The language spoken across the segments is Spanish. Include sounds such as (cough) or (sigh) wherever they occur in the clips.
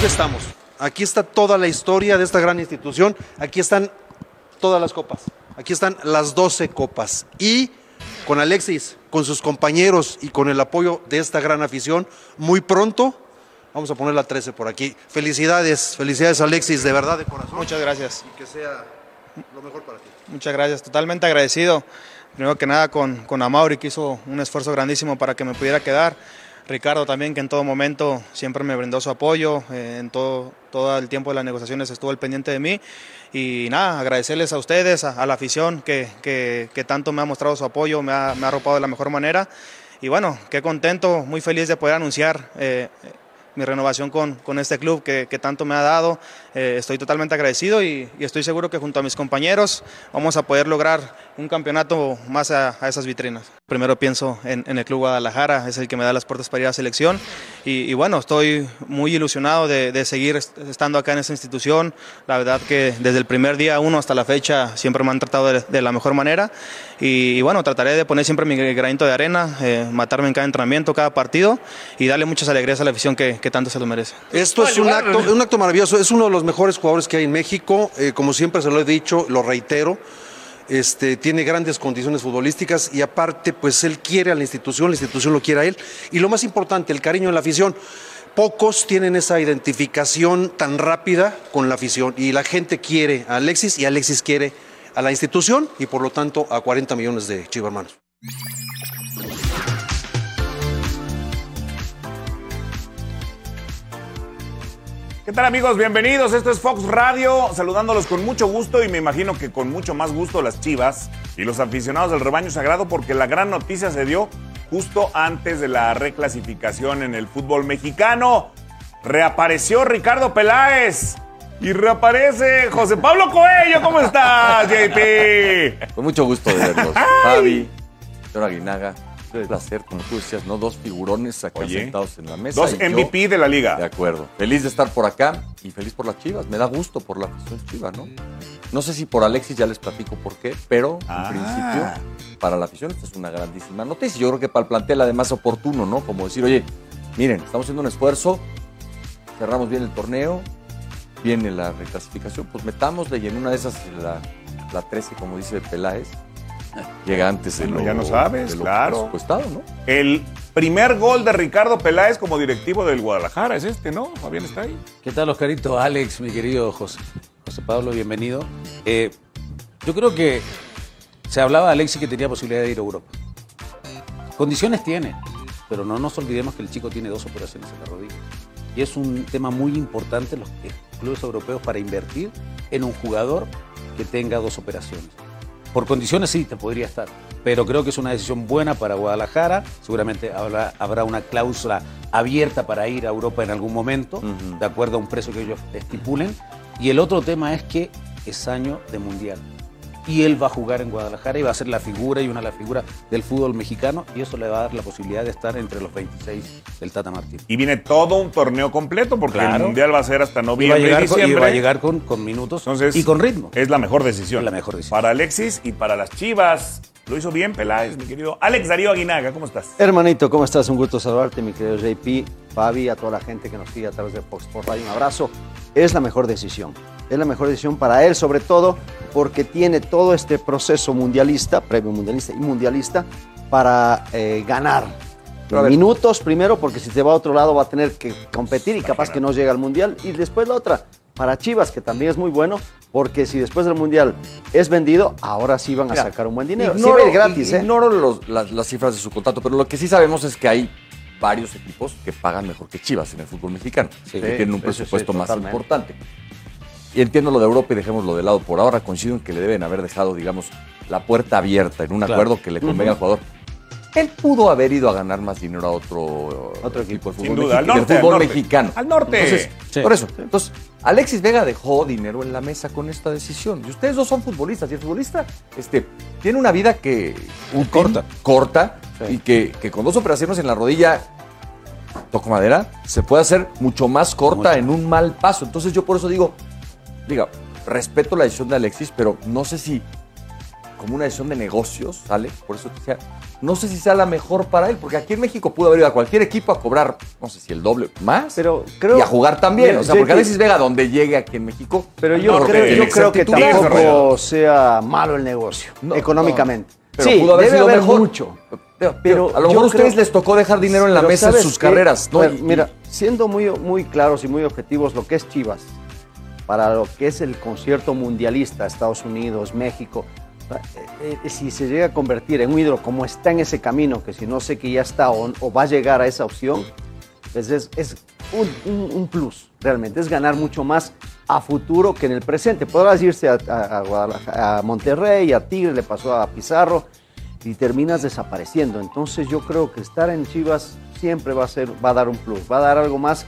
¿dónde estamos? Aquí está toda la historia de esta gran institución. Aquí están todas las copas. Aquí están las 12 copas. Y con Alexis, con sus compañeros y con el apoyo de esta gran afición, muy pronto vamos a poner la 13 por aquí. Felicidades, felicidades Alexis, de verdad, de corazón. Muchas gracias. Y que sea lo mejor para ti. Muchas gracias. Totalmente agradecido. Primero que nada con, con Amauri, que hizo un esfuerzo grandísimo para que me pudiera quedar. Ricardo también, que en todo momento siempre me brindó su apoyo, eh, en todo, el tiempo de las negociaciones estuvo al pendiente de mí. Y nada, agradecerles a ustedes, a, la afición que, tanto me ha mostrado su apoyo, me ha, me arropado de la mejor manera. Y bueno, qué contento, muy feliz de poder anunciar eh, mi renovación con, este club que, tanto me ha dado. Eh, estoy totalmente agradecido y, estoy seguro que junto a mis compañeros vamos a poder lograr un campeonato más a esas vitrinas. Primero pienso en, en, el Club Guadalajara, es el que me da las puertas para ir a selección y, y bueno, estoy muy ilusionado de, de, seguir estando acá en esta institución. La verdad que desde el primer día uno hasta la fecha siempre me han tratado de, de la mejor manera y, y, bueno, trataré de poner siempre mi granito de arena, eh, matarme en cada entrenamiento, cada partido y darle muchas alegrías a la afición que, que tanto se lo merece. Esto es un acto, un acto maravilloso, es uno de los mejores jugadores que hay en México, eh, como siempre se lo he dicho, lo reitero. Este, tiene grandes condiciones futbolísticas y aparte, pues él quiere a la institución, la institución lo quiere a él. Y lo más importante, el cariño en la afición. Pocos tienen esa identificación tan rápida con la afición y la gente quiere a Alexis y Alexis quiere a la institución y por lo tanto a 40 millones de chivarmanos. ¿Qué tal amigos? Bienvenidos. Esto es Fox Radio, saludándolos con mucho gusto y me imagino que con mucho más gusto las Chivas y los aficionados del rebaño sagrado porque la gran noticia se dio justo antes de la reclasificación en el fútbol mexicano. Reapareció Ricardo Peláez. Y reaparece José Pablo Coello. ¿Cómo estás, JP? Con mucho gusto de verlos. Javi, Víctor Aguinaga, un placer, como tú decías, ¿no? Dos figurones acá Oye, sentados en la mesa. Dos MVP yo, de la liga. De acuerdo. Feliz de estar por acá y feliz por las chivas. Me da gusto por la afición chiva, ¿no? No sé si por Alexis ya les platico por qué, pero Ah. en principio, para la afición, esta es una grandísima noticia. Yo creo que para el plantel, además, oportuno, ¿no? Como decir, oye, miren, estamos haciendo un esfuerzo, cerramos bien el torneo, viene la reclasificación, pues metámosle y en una de esas, la, la 13, como dice Peláez, llega antes de Bueno, lo, ya no sabes, de lo claro. presupuestado, ¿no? El primer gol de Ricardo Peláez como directivo del Guadalajara es este, ¿no? Fabián está ahí. ¿Qué tal, Oscarito? Alex, mi querido José, José Pablo, bienvenido. Eh, yo creo que se hablaba de Alexis que tenía posibilidad de ir a Europa. Condiciones tiene, pero no nos olvidemos que el chico tiene dos operaciones en la rodilla. Y es un tema muy importante los clubes europeos para invertir en un jugador que tenga dos operaciones. Por condiciones sí, te podría estar. Pero creo que es una decisión buena para Guadalajara. Seguramente habrá, habrá una cláusula abierta para ir a Europa en algún momento, uh -huh. de acuerdo a un precio que ellos estipulen. Y el otro tema es que es año de mundial. Y él va a jugar en Guadalajara y va a ser la figura y una de las figuras del fútbol mexicano. Y eso le va a dar la posibilidad de estar entre los 26 del Tata Martín. Y viene todo un torneo completo porque claro. el mundial va a ser hasta noviembre. Y va a llegar, y diciembre. Con, y va a llegar con, con minutos Entonces, y con ritmo. Es la mejor decisión. Es la mejor decisión. Para Alexis y para las Chivas. Lo hizo bien Peláez, mi querido Alex Darío Aguinaga, ¿cómo estás? Hermanito, ¿cómo estás? Un gusto saludarte, mi querido JP, Fabi, a toda la gente que nos sigue a través de Fox Sports Radio. Un abrazo. Es la mejor decisión. Es la mejor decisión para él, sobre todo porque tiene todo este proceso mundialista, previo mundialista y mundialista, para eh, ganar. Minutos primero, porque si te va a otro lado va a tener que competir y capaz que no llega al mundial. Y después la otra, para Chivas, que también es muy bueno, porque si después del Mundial es vendido, ahora sí van a Mira, sacar un buen dinero. Ignoro, sí gratis, ¿eh? ignoro los, las, las, cifras de su contrato, pero lo que sí sabemos es que hay varios equipos que pagan mejor que Chivas en el fútbol mexicano, sí, que tienen un presupuesto sí, más importante. Y entiendo lo de Europa y dejémoslo de lado por ahora. Coincido en que le deben haber dejado, digamos, la puerta abierta en un claro. acuerdo que le convenga uh -huh. al jugador. Él pudo haber ido a ganar más dinero a otro, otro equipo de fútbol, duda, al norte, fútbol al norte. mexicano. Al norte. Entonces, sí. Por eso. Entonces, Alexis Vega dejó dinero en la mesa con esta decisión. Y ustedes dos son futbolistas. Y el futbolista este, tiene una vida que. Un corta. Corta. Sí. Y que, que, con dos operaciones en la rodilla. Toco madera, se puede hacer mucho más corta mucho. en un mal paso. Entonces, yo por eso digo, diga, respeto la decisión de Alexis, pero no sé si como una decisión de negocios, ¿sale? Por eso te decía, no sé si sea la mejor para él, porque aquí en México pudo haber ido a cualquier equipo a cobrar, no sé si el doble más, Pero creo- y a jugar también. O sea, porque Alexis Vega, donde llegue aquí en México, Pero No, yo porque creo, yo creo que tampoco sea malo el negocio, No, económicamente. pero sí, pudo haber debe sido haber mejor. mucho. Pero, Pero a lo mejor a ustedes creo- les tocó dejar dinero en la mesa en ¿sabes sus qué? carreras, ¿no? Mira, siendo muy, muy claros y muy objetivos, lo que es Chivas, para lo que es el concierto mundialista, Estados Unidos, México, eh, eh, si se llega a convertir en un ídolo como está en ese camino, que si no sé que ya está o, va a llegar a esa opción, pues es, un, plus, realmente, es ganar mucho más a futuro que en el presente. Podrás irse a, a Monterrey, a Tigre, le pasó a Pizarro, y terminas desapareciendo. Entonces yo creo que estar en Chivas siempre va a, ser, va a dar un plus, va a dar algo más.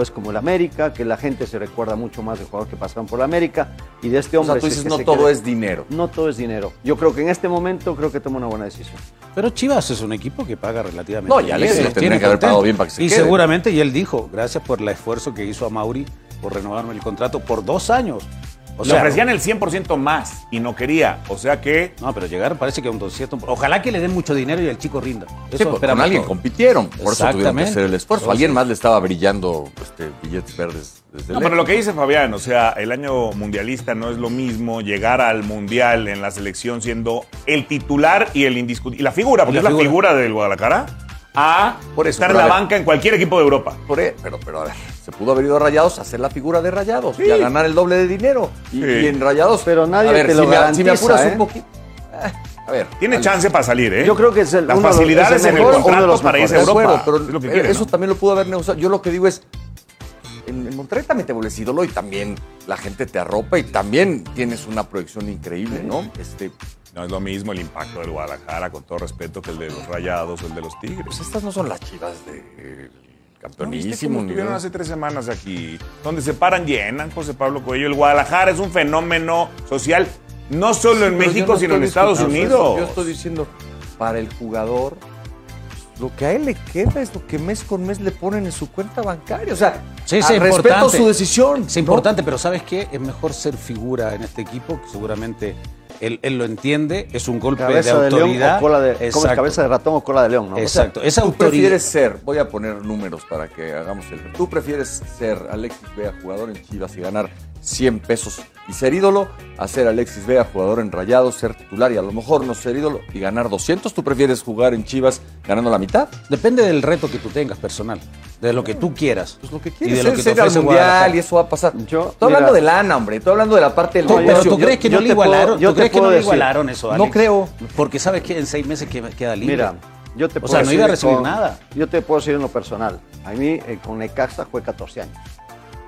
Es como el América, que la gente se recuerda mucho más de jugadores que pasaron por la América y de este o hombre. sea, tú dices, no se todo queda- es dinero. No todo es dinero. Yo creo que en este momento creo que toma una buena decisión. Pero Chivas es un equipo que paga relativamente No, y Alexis bien, lo los tendrían tiene que haber pagado bien para que se Y quede. seguramente, y él dijo, gracias por el esfuerzo que hizo a Mauri por renovarme el contrato por dos años. O Le ofrecían el 100% más y no quería. O sea que No, pero llegar parece que un 200. Ojalá que le den mucho dinero y el chico rinda. Eso Sí, pues, con alguien compitieron, por eso tuvieron que hacer el esfuerzo. Entonces- Alguien más le estaba brillando este, billetes verdes desde No, pero lo que dice Fabián, o sea, el año mundialista no es lo mismo llegar al mundial en la selección siendo el titular y el indiscutible. Y la figura, porque la es la figura. figura del Guadalajara, a Por eso, estar en la ver. banca en cualquier equipo de Europa. Por e- pero, pero a ver, se pudo haber ido a Rayados a hacer la figura de Rayados Sí. y a ganar el doble de dinero. Y, Sí. y en Rayados. Pero nadie a ver, te si lo me, si me apuras ¿eh? un poquito. eh, a ver. Tiene chance para salir, ¿eh? Yo creo que es el- Las uno de los- facilidades es el en el uno de contrato los para irse a de Europa. acuerdo, pero es lo que eh, quiere, eso ¿no? también lo pudo haber negociado. Yo lo que digo es. En, en Monterrey también te vuelves ídolo y también la gente te arropa y también tienes una proyección increíble, ¿no? Este, No es lo mismo el impacto del Guadalajara, con todo respeto, que el de los Rayados o el de los Tigres. pues estas no son las chivas de eh, ¿No campeonísimo. ni estuvieron hace tres semanas aquí, donde se paran, llenan, José Pablo Coello. El Guadalajara es un fenómeno social, no solo en México, no sino en Estados Unidos. eso. Yo estoy diciendo, para el jugador, lo que a él le queda es lo que mes con mes le ponen en su cuenta bancaria. O sea, Sí, respeto importante. su decisión. Es ¿no? importante, pero ¿sabes qué? Es mejor ser figura en este equipo, que seguramente él, él lo entiende, es un golpe Cabeza de de, león autoridad. o cola de, ¿cómo es? Exacto. cabeza de ratón o cola de león, ¿no? Exacto, esa Tú autoridad. prefieres ser, voy a poner números para que hagamos el. Tú prefieres ser Alexis Vega, jugador en Chivas y ganar 100 pesos y ser ídolo, a ser Alexis Vega, jugador en Rayados, ser titular y a lo mejor no ser ídolo y ganar 200. ¿Tú prefieres jugar en Chivas ganando la mitad? Depende del reto que tú tengas personal, de lo que tú quieras. Pues lo que Y quieres de lo es que te al mundial y eso va a pasar. Yo, estoy hablando de lana, hombre. Estoy hablando de la parte del pero negocio. tú crees que yo no le puedo- igualaron, ¿tú crees que no le decir- igualaron eso, No Alex? creo. Porque sabes que en seis meses que- queda libre. Mira, yo te O puedo sea, no iba a decir recibir con- nada. Yo te puedo decir en lo personal. A mí eh, con Necaxa fue 14 años.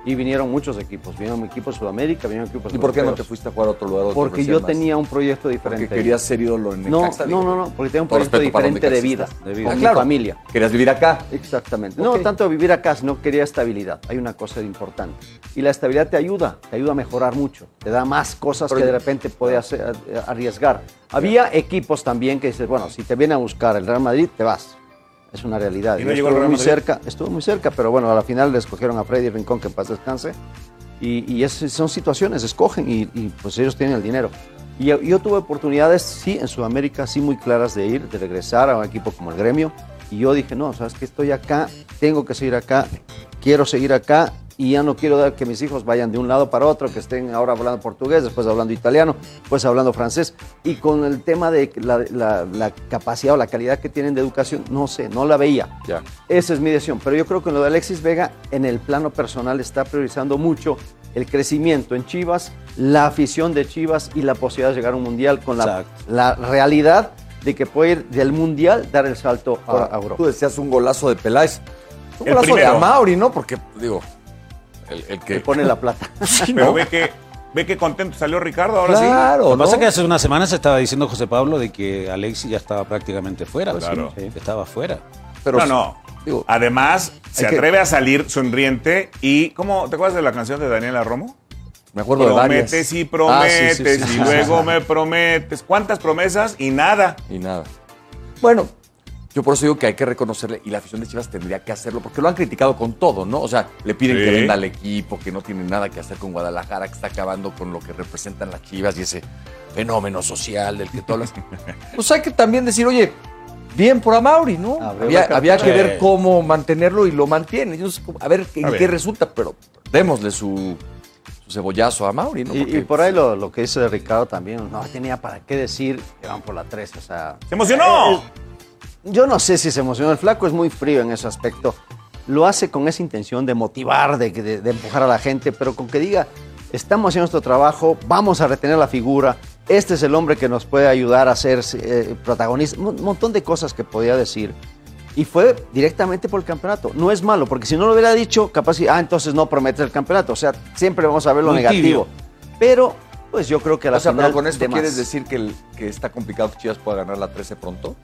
Y vinieron muchos equipos. Vinieron equipos de Sudamérica, vinieron equipos ¿Y por qué no te fuiste a jugar a otro lugar? Porque yo más? tenía un proyecto diferente. Porque querías ser ídolo en no, Necaxa, no, no, no, porque tenía un proyecto diferente de vida, de Ah, vida, con claro. mi familia. Querías vivir acá. Exactamente. No tanto vivir acá, sino quería estabilidad. Hay una cosa importante. Y la estabilidad te ayuda, te ayuda a mejorar mucho. Te da más cosas Pero que de repente puede hacer- eh, arriesgar. Había equipos también que dices, bueno, si te viene a buscar el Real Madrid, te vas. Es una realidad. ¿Y Yo no llegó el estuve Real muy cerca, estuvo muy cerca, pero bueno, a la final le escogieron a Freddy Rincón, que en paz descanse. Y, y es- son situaciones, escogen y, y, pues ellos tienen el dinero. Y yo, yo tuve oportunidades, sí, en Sudamérica, sí muy claras de ir, de regresar a un equipo como el Gremio. Y yo dije, no, sabes que estoy acá, tengo que seguir acá, quiero seguir acá y ya no quiero dar que mis hijos vayan de un lado para otro, que estén ahora hablando portugués, después hablando italiano, después hablando francés. Y con el tema de la, la- la capacidad o la calidad que tienen de educación, no sé, no la veía. Ya. Esa es mi decisión. Pero yo creo que lo de Alexis Vega, en el plano personal, está priorizando mucho el crecimiento en Chivas, la afición de Chivas y la posibilidad de llegar a un mundial con la, la realidad de que puede ir del mundial dar el salto a, Ahora, a Europa. tú decías un golazo de Peláez. Un El golazo primero. de Amauri, ¿no? Porque, digo, el, el que... Que pone la plata. (laughs) Pero ve que, ve que contento salió Ricardo ahora sí. claro, Lo que ¿no? pasa es que hace una semana se estaba diciendo José Pablo de que Alexis ya estaba prácticamente fuera. Pues claro. Sí, estaba fuera. Pero, no, no. digo, Además, se que- atreve a salir sonriente y, ¿cómo? ¿Te acuerdas de la canción de Daniela Romo? me acuerdo de varias. Prometes y Ah, sí, prometes sí, sí, sí, y sí, luego me prometes. ¿Cuántas promesas? Y nada. Y nada. Bueno, Yo por eso digo que hay que reconocerle y la afición de Chivas tendría que hacerlo porque lo han criticado con todo, ¿no? O sea, le piden Sí. que venda al equipo, que no tiene nada que hacer con Guadalajara, que está acabando con lo que representan las Chivas y ese fenómeno social del que tú hablas. (laughs) pues hay que también decir, oye, bien por Amauri, ¿no? Había, había que ver cómo mantenerlo y lo mantiene. Yo a ver en A qué ver. resulta, pero démosle su, su cebollazo a Mauri, ¿no? Y, Porque, y por ahí lo, lo que dice Ricardo también, no tenía para qué decir que van por la 3, o sea... ¡Se emocionó! Eh, Yo no sé si se emocionó, el flaco es muy frío en ese aspecto. Lo hace con esa intención de motivar, de, de- de empujar a la gente, pero con que diga, estamos haciendo nuestro trabajo, vamos a retener la figura, este es el hombre que nos puede ayudar a ser eh, protagonista, un montón de cosas que podía decir. Y fue directamente por el campeonato. No es malo, porque si no lo hubiera dicho, capaz, ah, entonces no promete el campeonato. O sea, siempre vamos a ver lo Muy negativo. Pero, pues yo creo que a la o sea, final... pero con esto de quieres decir que, el- que está complicado que Chivas pueda ganar la 13 pronto.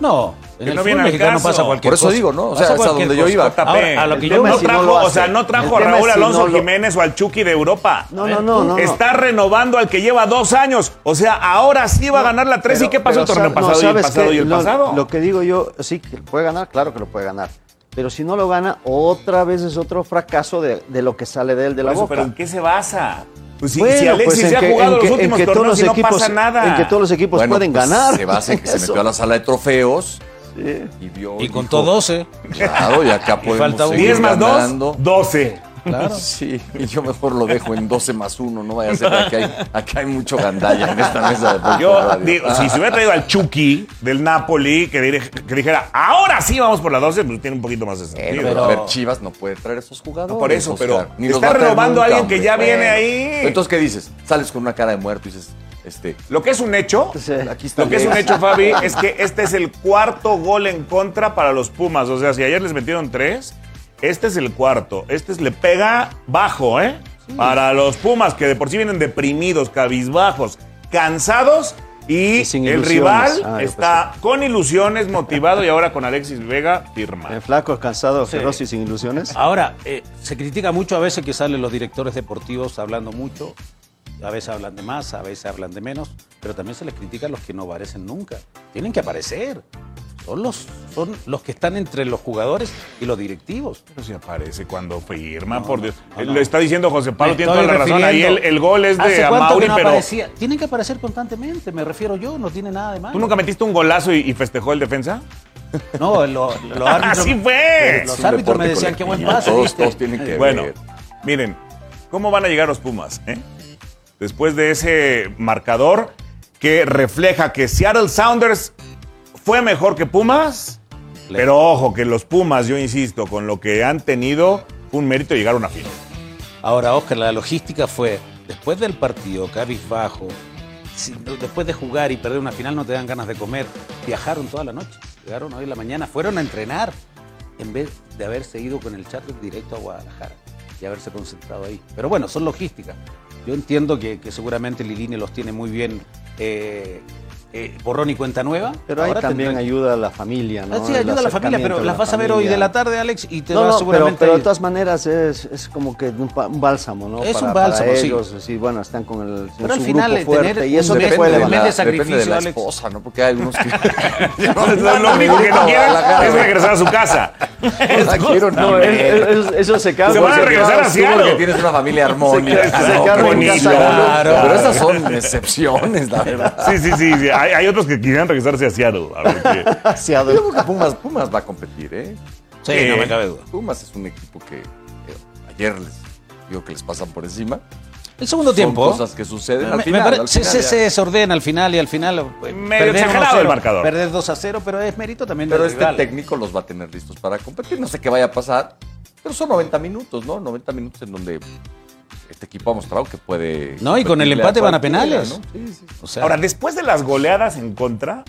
No, en Que el no fútbol viene al mexicano caso. pasa cualquier Por eso cosa. digo, ¿no? O sea, hasta donde yo iba. Ahora, a lo que yo no si no trajo, lo o sea, no trajo El a Raúl si Alonso lo- Jiménez o al Chucky de Europa. No, no, no, no. Está renovando al que lleva dos años. O sea, ahora sí va a ganar la 3. ¿Y Pero- qué pasó el torneo pasado y el ¿sabes pasado y el Lo- pasado? Lo que digo yo, sí, que puede ganar, claro que lo puede ganar. Pero si no lo gana, otra vez es otro fracaso de, de lo que sale de él de la eso, boca. ¿Pero en qué se basa? Pues si, Bueno, si Alexis pues ya que- ha jugado los que- últimos que todos torneos los y no equipos- pasa nada. En que todos los equipos Bueno, pueden pues, ganar. Se basa en que se metió a la sala de trofeos Sí. y vio. Y dijo, contó 12. Claro, y acá podemos falta uno. seguir 10 más 2, ganando. 12. Claro. Sí, y yo mejor lo dejo en 12 más 1, no vaya a ser que hay, acá hay mucho gandalla en esta mesa de Yo digo, si se hubiera traído al Chucky del Napoli, que, dijera, ahora sí vamos por la 12, pues tiene un poquito más de sentido. pero, pero- a ver, Chivas no puede traer esos jugadores. Por eso, pero. Ni está renovando a alguien que hombre. ya viene ahí. Entonces, ¿qué dices? Sales con una cara de muerto y dices, este, Lo que es un hecho, Sí. aquí está lo que es un hecho, Fabi, es que este es el cuarto gol en contra para los Pumas. O sea, si ayer les metieron tres, este es el cuarto. Este es, le pega bajo, ¿eh? Para los Pumas, que de por sí vienen deprimidos, cabizbajos, cansados. Y, Y sin el rival Ah, está con ilusiones, motivado y ahora con Alexis Vega firma. El flaco, cansado, Sí. feroz y sin ilusiones. Ahora, eh, se critica mucho a veces que salen los directores deportivos hablando mucho. A veces hablan de más, a veces hablan de menos, pero también se les critica a los que no aparecen nunca. Tienen que aparecer. Son los, son los que están entre los jugadores y los directivos. Pero si aparece cuando firma, No, por Dios. no, no. Le está diciendo José Pablo, tiene toda la razón. Ahí el, gol es de ¿Hace cuánto Amauri, que no pero aparecía? Tienen que aparecer constantemente, me refiero yo, no tiene nada de malo. ¿tú nunca metiste un golazo y, y festejó el defensa? No, lo- los (laughs) árbitros. ¡Así fue! Los Es un árbitros me decían qué buen pase, Todos, todos tienen que Bueno, ver. miren, ¿cómo van a llegar los Pumas? eh? Después de ese marcador que refleja que Seattle Sounders fue mejor que Pumas, pero ojo, que los Pumas, yo insisto, con lo que han tenido, fue un mérito llegar a una final. Ahora, Oscar, la logística fue, después del partido, cabizbajo, después de jugar y perder una final no te dan ganas de comer, viajaron toda la noche, llegaron hoy en la mañana, fueron a entrenar, en vez de haberse ido con el charter directo a Guadalajara y haberse concentrado ahí. Pero bueno, son logísticas. Yo entiendo que, seguramente Lilini los tiene muy bien eh, eh, borrón y cuenta nueva. Pero ahí Ahora también tendrán- ayuda a la familia, ¿no? Ah, sí, ayuda a la familia, pero las de vas a ver hoy de la tarde, Alex, y te No, vas no, pero, seguramente pero a de todas maneras es, es como que un, bálsamo, ¿no? Es para, un bálsamo, para sí. ellos, sí, bueno, están con el Pero al su final, grupo fuerte tener y eso mes- puede de depende de sacrificio, la Alex. esposa, ¿no? Porque hay algunos que... (laughs) Lo, lo único que no quieren es regresar a su casa. (laughs) la quiero, no, No, eh. es- es- eso se cambia. Se van a regresar a Seattle. porque (laughs) tienes una familia armónica. Pero esas son excepciones, la verdad. Sí, sí, sí. Hay, hay otros que quisieran regresarse a Seattle. A ver qué. (laughs) hacia Yo creo que Pumas, Pumas va a competir, ¿eh? Sí, Eh, no me cabe duda. Pumas es un equipo que eh, ayer les digo que les pasan por encima. El segundo Son tiempo. cosas que suceden me- al final. pare- al se, final se- desordena al final y al final. eh, Medio perder exagerado 1-0, el marcador. Perder 2 a 0, pero es mérito también Pero del este rival. técnico los va a tener listos para competir. No sé qué vaya a pasar, pero son 90 minutos, ¿no? 90 minutos en donde este equipo ha mostrado que puede. No, y con el empate van a penales. ¿no? Sí, sí. O sea, Ahora, después de las goleadas en contra,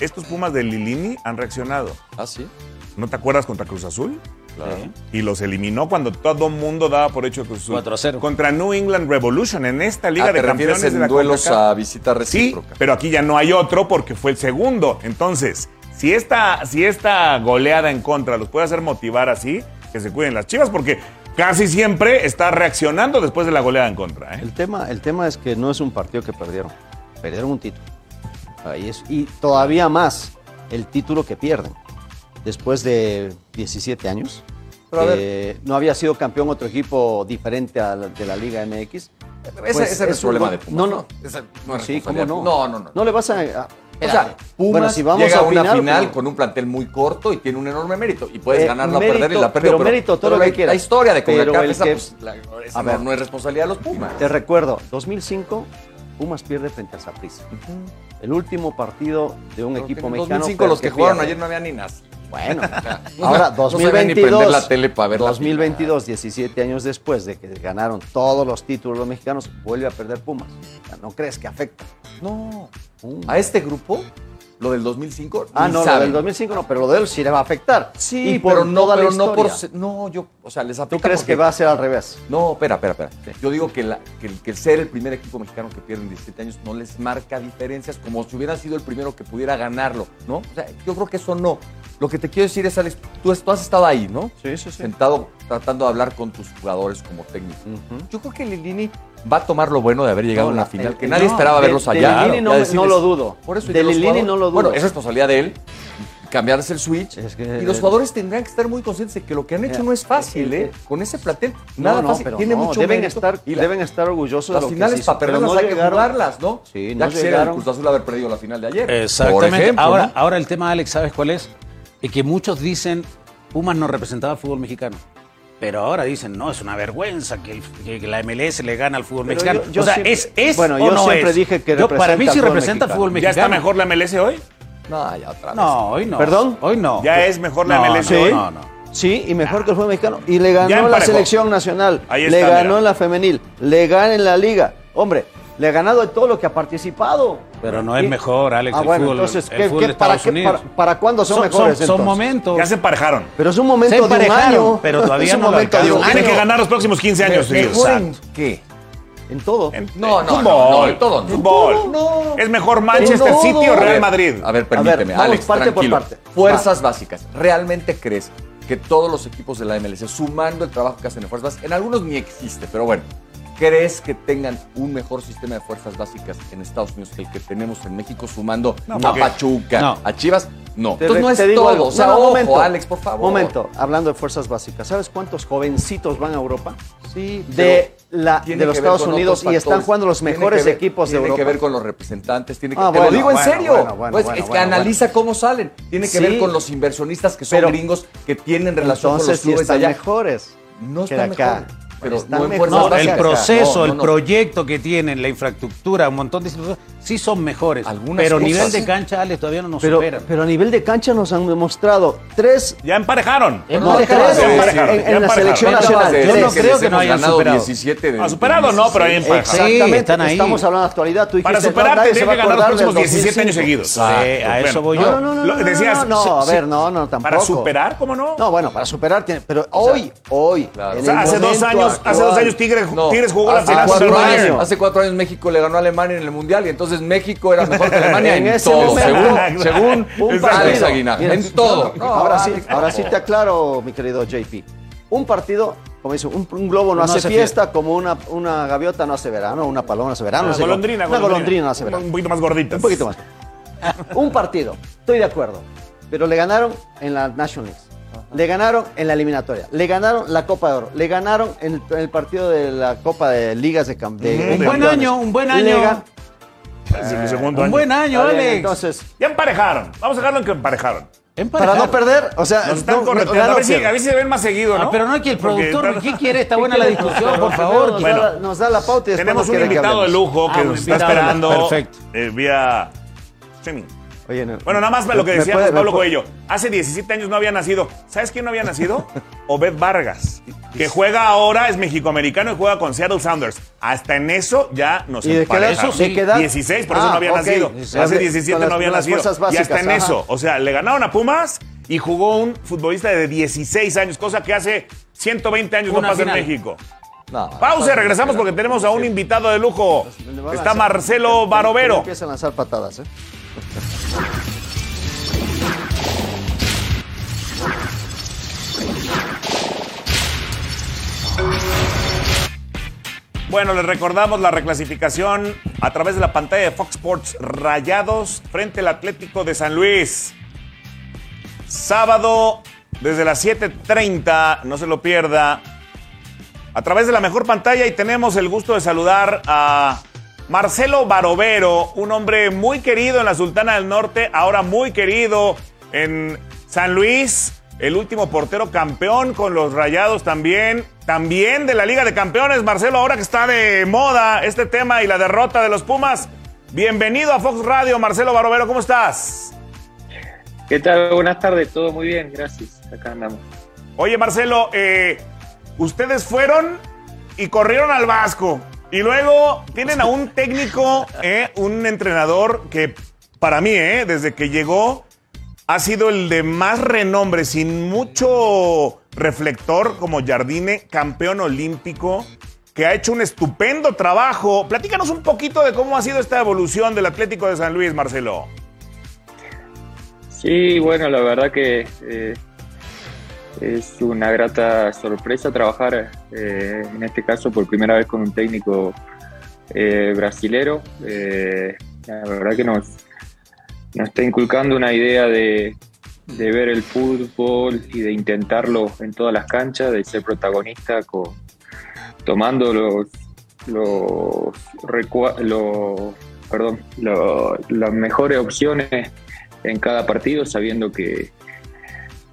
estos Pumas de Lilini han reaccionado. Ah, sí. ¿No te acuerdas contra Cruz Azul? Claro. Y los eliminó cuando todo mundo daba por hecho Cruz Azul. 4 a 0. Contra New England Revolution en esta Liga Ah, de ¿te Campeones de en la duelos a visita Sí, recíproca? pero aquí ya no hay otro porque fue el segundo. Entonces, si esta, si esta goleada en contra los puede hacer motivar así, que se cuiden las chivas, porque casi siempre está reaccionando después de la goleada en contra. ¿eh? El tema, el tema es que no es un partido que perdieron. Perdieron un título. Ahí es. Y todavía más. el título que pierden después de 17 años. Pero a ver. Eh, no había sido campeón otro equipo diferente a la- de la Liga MX. Ese, Pues, ese no es el problema gol- de Pumas. no, no. No es Sí, ¿cómo no? No, no, no. No le vas a... a- O sea, Pumas bueno, si vamos llega a una final pero- con un plantel muy corto y tiene un enorme mérito. Y puedes Eh, ganarla o perder y la perdió. pero mérito, todo pero lo que la, quieras. La historia de Pero CONCACAF esa, que- pues, la- esa A no, ver. no es responsabilidad de los Pumas. Te recuerdo, 2005, Pumas pierde frente a Saprissa. El último partido de un que equipo en mexicano. 2005 pero los que jugaron pierde. ayer no había ni nas. Bueno, no (laughs) ahora no sabían ni 2022, prender la tele para ver la 2022, 17 años después de que ganaron todos los títulos los mexicanos, vuelve a perder Pumas. O sea, ¿No crees que afecta? No. A este grupo, lo del 2005, Ah, no, lo saben. del 2005 no, pero lo de él sí le va a afectar. Sí, Y por pero no, pero no por. No, yo. O sea, les ¿Tú afecta. crees porque- que va a ser al revés? No, espera, espera, espera. Yo digo que, la- que, el- que el ser el primer equipo mexicano que pierde en 17 años no les marca diferencias como si hubiera sido el primero que pudiera ganarlo, ¿no? O sea, yo creo que eso no. Lo que te quiero decir es, Alex, tú, tú has estado ahí, ¿no? Sí, sí, sí. Sentado tratando de hablar con tus jugadores como técnico. Yo creo que Lilini va a tomar lo bueno de haber llegado No, a una la- final, el- que nadie no, esperaba de- verlos de allá. Lilini no no lo dudo. Por eso, De Lilini no lo dudo. Bueno, es responsabilidad de él cambiarse el switch. Es que- y los jugadores tendrán que estar muy conscientes de que lo que han hecho no es fácil, ¿eh? Con ese plantel, nada no, fácil. pero Tiene no, mucho deben mérito. estar, Y la- deben estar orgullosos de las lo que finales para perderlas no hay que jugarlas, ¿no? Sí, ya no quisiera el llegaron. Cruz Azul haber perdido la final de ayer. Por Exactamente. ejemplo, ahora, ¿no? ahora el tema, Alex, ¿sabes cuál es? Es que muchos dicen, Pumas no representaba al fútbol mexicano. Pero ahora dicen, no, es una vergüenza que, el- que- la MLS le gana al fútbol Pero mexicano. yo- yo o sea, siempre- ¿es, es bueno, o yo no siempre es? dije que Yo, Para mí representa sí al fútbol representa al mexicano. fútbol ¿Ya mexicano. está mejor la MLS hoy? No, ya otra vez. No, hoy no. ¿Perdón? Hoy no. ¿Ya es mejor la No, MLS no, hoy? No, no. Sí, y mejor que el fútbol mexicano. Y le ganó Ya la selección nacional. Ahí le está, ganó mira. en la femenil. Le gana en la liga. Hombre, le ha ganado en todo lo que ha participado. Pero no es Y- mejor, Alex, Ah, el bueno, fútbol- entonces, el ¿qué- fútbol qué- de para, Estados qué- Unidos. para, para cuándo son, Son, mejores? son- momentos. Ya se emparejaron. Pero es un Se momento de un año. pero todavía es un no lo momento de un. Tiene que ganar los próximos 15 años seguidos. ¿Mejor en qué? En todo. En- No, no, fútbol. no, no, en todo no. Fútbol. No. Es mejor Manchester En City o todo. Real A ver, Madrid. A ver, permíteme, vamos Alex, parte por parte. Fuerzas básicas. ¿Realmente crees que todos los equipos de la MLS, sumando el trabajo que hacen en fuerzas básicas, en algunos ni existe, pero bueno, ¿crees que tengan un mejor sistema de fuerzas básicas en Estados Unidos que el que tenemos en México, sumando a porque- Pachuca, No. a Chivas? No. Te- Entonces no es digo todo. algo. O sea, No, no, ojo, momento. Alex, por favor. Momento, hablando de fuerzas básicas. ¿Sabes cuántos jovencitos van a Europa? Sí, De, pero la, tiene de los Estados Unidos y están jugando los Tiene mejores ver- equipos de tiene Europa. que ver con los representantes, tiene que, Ah, te lo digo en serio. bueno, bueno, pues bueno, es que bueno, analiza cómo salen. Tiene que Sí. ver con los inversionistas que son Pero- gringos que tienen relación con los Entonces clubes de están allá. mejores. No están de acá. mejor, pero no en No, el proceso, No, el no, proyecto que tienen, la infraestructura, un montón de cosas, sí son mejores. Algunas pero cosas. nivel de cancha, Alex, todavía no nos Pero, superan. pero a nivel de cancha nos han demostrado tres Ya emparejaron. Ya en- emparejaron, en, la selección nacional. yo no que creo que no hayan superado. 17 de Ah, superado no, pero ahí emparejaron. Exactamente, Sí, están ahí. estamos hablando de actualidad. Tú Para dijiste, superar tendría va que a ganar los próximos del 17 años 2005. seguidos. Sí, a eso voy yo. No, no, no, Lo- no, decías, no, no, a ver, no, no, tampoco. Para superar, ¿cómo no? No, bueno, para superar, tiene- pero hoy, hoy, hace dos momento hace dos años Tigres, No, Tigres jugó la final cuatro hace cuatro años México le ganó a Alemania en el Mundial y entonces México era mejor que (laughs) Alemania en, En ese todo, momento. según, (laughs) según. Alex en todo. no, ahora sí, ahora sí te aclaro, mi querido JP. Un partido, como dice, un, un globo no, No hace hace fiesta, como una, una gaviota no hace verano, una paloma no hace verano. Una no sé cómo. golondrina, Una golondrina no hace verano. Un poquito más gordita. Un poquito más. Un partido, estoy de acuerdo. Pero le ganaron en la National League. Le ganaron en la eliminatoria. Le ganaron la Copa de Oro. Le ganaron en el, en el partido de la Copa de Ligas de, cam- de Ujú. de Un buen Campeones. año, un buen año. gan- Es el segundo Un año. buen año, Alex. Entonces, Ya emparejaron. Vamos a dejarlo en que emparejaron. para no perder, o sea, Nos están no- no- a, ver si, a ver si se ven más seguido, ¿no? Ah, pero no hay que el productor, está- ¿qué quiere? Está buena la discusión, por favor. Nos, Bueno. da, la- nos da la pauta y después Tenemos un invitado de lujo que Ah, un nos está invitado. esperando Perfecto. eh, vía streaming. Oye, no- Bueno, nada más lo que ¿me decía puede- Pablo Coello. Hace 17 años no había nacido. ¿Sabes quién no había nacido? (laughs) Obed Vargas, que juega ahora, es mexicoamericano y juega con Seattle Sounders. Hasta en eso ya nos ¿Y de qué edad? emparejaron. ¿De qué edad? 16, por eso Ah, no había nacido. Hace con 17 las- no había nacido. fuerzas y hasta básicas, en ajá. eso. O sea, le ganaron a Pumas y jugó un futbolista de 16 años, cosa que hace 120 años Una no pasa final. en México. No, Pausa, regresamos porque tenemos a un invitado de lujo. Está Marcelo Barovero. Empieza a lanzar patadas, ¿eh? Bueno, les recordamos la reclasificación a través de la pantalla de Fox Sports Rayados frente al Atlético de San Luis. sábado desde las 7.30, no se lo pierda, a través de la mejor pantalla y tenemos el gusto de saludar a Marcelo Barovero, un hombre muy querido en la Sultana del Norte, ahora muy querido en San Luis, el último portero campeón con los Rayados también, también de la Liga de Campeones, Marcelo, ahora que está de moda este tema y la derrota de los Pumas. Bienvenido a Fox Radio, Marcelo Barovero, ¿cómo estás? ¿Qué tal? Buenas tardes, todo muy bien, gracias. Acá andamos. Oye, Marcelo, eh, ustedes fueron y corrieron al Vasco. Y luego tienen a un técnico, eh, un entrenador que para mí, eh, desde que llegó, ha sido el de más renombre, sin mucho reflector como Jardine, campeón olímpico, que ha hecho un estupendo trabajo. Platícanos un poquito de cómo ha sido esta evolución del Atlético de San Luis, Marcelo. Sí, bueno, la verdad que eh, es una grata sorpresa trabajar eh, en este caso por primera vez con un técnico eh, brasilero. la verdad que nos, nos está inculcando una idea de, de ver el fútbol y de intentarlo en todas las canchas, de ser protagonista con, tomando los, los, perdón, las mejores opciones en cada partido, sabiendo que,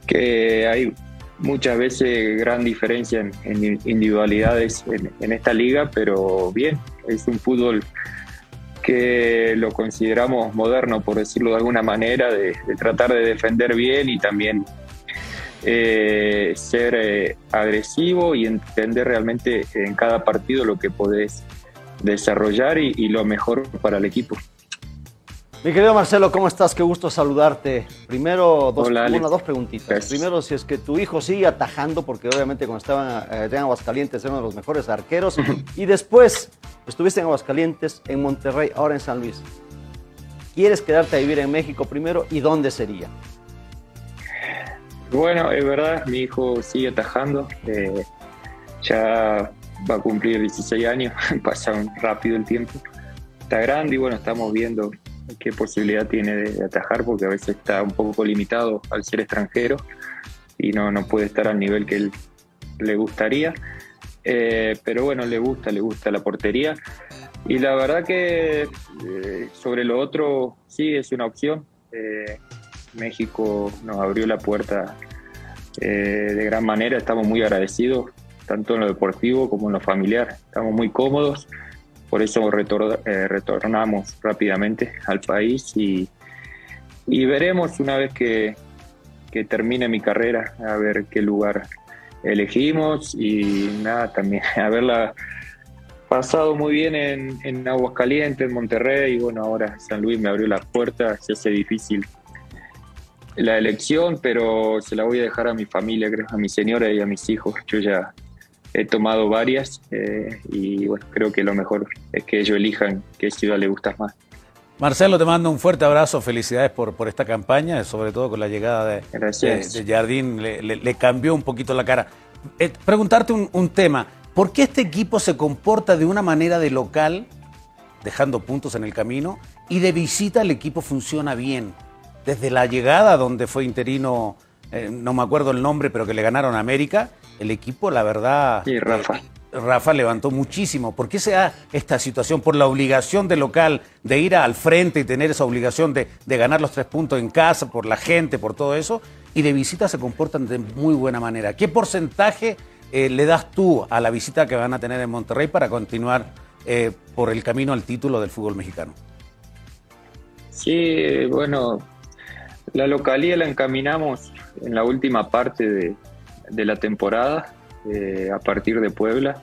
que hay muchas veces gran diferencia en, individualidades en, esta liga, pero bien, es un fútbol que lo consideramos moderno, por decirlo de alguna manera, de, tratar de defender bien y también eh, ser eh, agresivo y entender realmente en cada partido lo que podés desarrollar y lo mejor para el equipo. Mi querido Marcelo, ¿cómo estás? Qué gusto saludarte. Primero, dos, dos preguntitas. Primero, si es que tu hijo sigue atajando, porque obviamente cuando estaba eh, en Aguascalientes era uno de los mejores arqueros. y después, estuviste en Aguascalientes, en Monterrey, ahora en San Luis. ¿Quieres quedarte a vivir en México primero y dónde sería? Bueno, es verdad, mi hijo sigue atajando. Eh, ya va a cumplir 16 años, (laughs) pasa rápido el tiempo. Está grande y bueno, estamos viendo qué posibilidad tiene de, atajar, porque a veces está un poco limitado al ser extranjero y no, no puede estar al nivel que él le gustaría. Eh, pero bueno, le gusta, le gusta la portería. Y la verdad que eh, sobre lo otro, sí, es una opción. Eh, México nos abrió la puerta de gran manera, estamos muy agradecidos, tanto en lo deportivo como en lo familiar. Estamos muy cómodos por eso eh, retornamos rápidamente al país y, veremos una vez que, termine mi carrera a ver qué lugar elegimos y nada, también (laughs) haberla pasado muy bien en, en Aguascalientes, en Monterrey y bueno, ahora San Luis me abrió las puertas, se hace difícil la elección, pero se la voy a dejar a mi familia, creo, a mi señora y a mis hijos. Yo ya he tomado varias eh, y bueno, creo que lo mejor es que ellos elijan qué ciudad les gusta más. Marcelo, te mando un fuerte abrazo, felicidades por, por esta campaña, sobre todo con la llegada de, Jardín, le, cambió un poquito la cara. Eh, preguntarte un, un tema, ¿por qué este equipo se comporta de una manera de local, dejando puntos en el camino, y de visita el equipo funciona bien? Desde la llegada, donde fue interino, eh, no me acuerdo el nombre, pero que le ganaron a América, el equipo, la verdad. Sí, Rafa. Rafa levantó muchísimo. ¿Por qué se da esta situación? Por la obligación del local de ir al frente y tener esa obligación de, ganar los tres puntos en casa, por la gente, por todo eso. Y de visita se comportan de muy buena manera. ¿Qué porcentaje eh, le das tú a la visita que van a tener en Monterrey para continuar eh, por el camino al título del fútbol mexicano? Sí, bueno, la localía la encaminamos en la última parte de, la temporada eh, a partir de Puebla.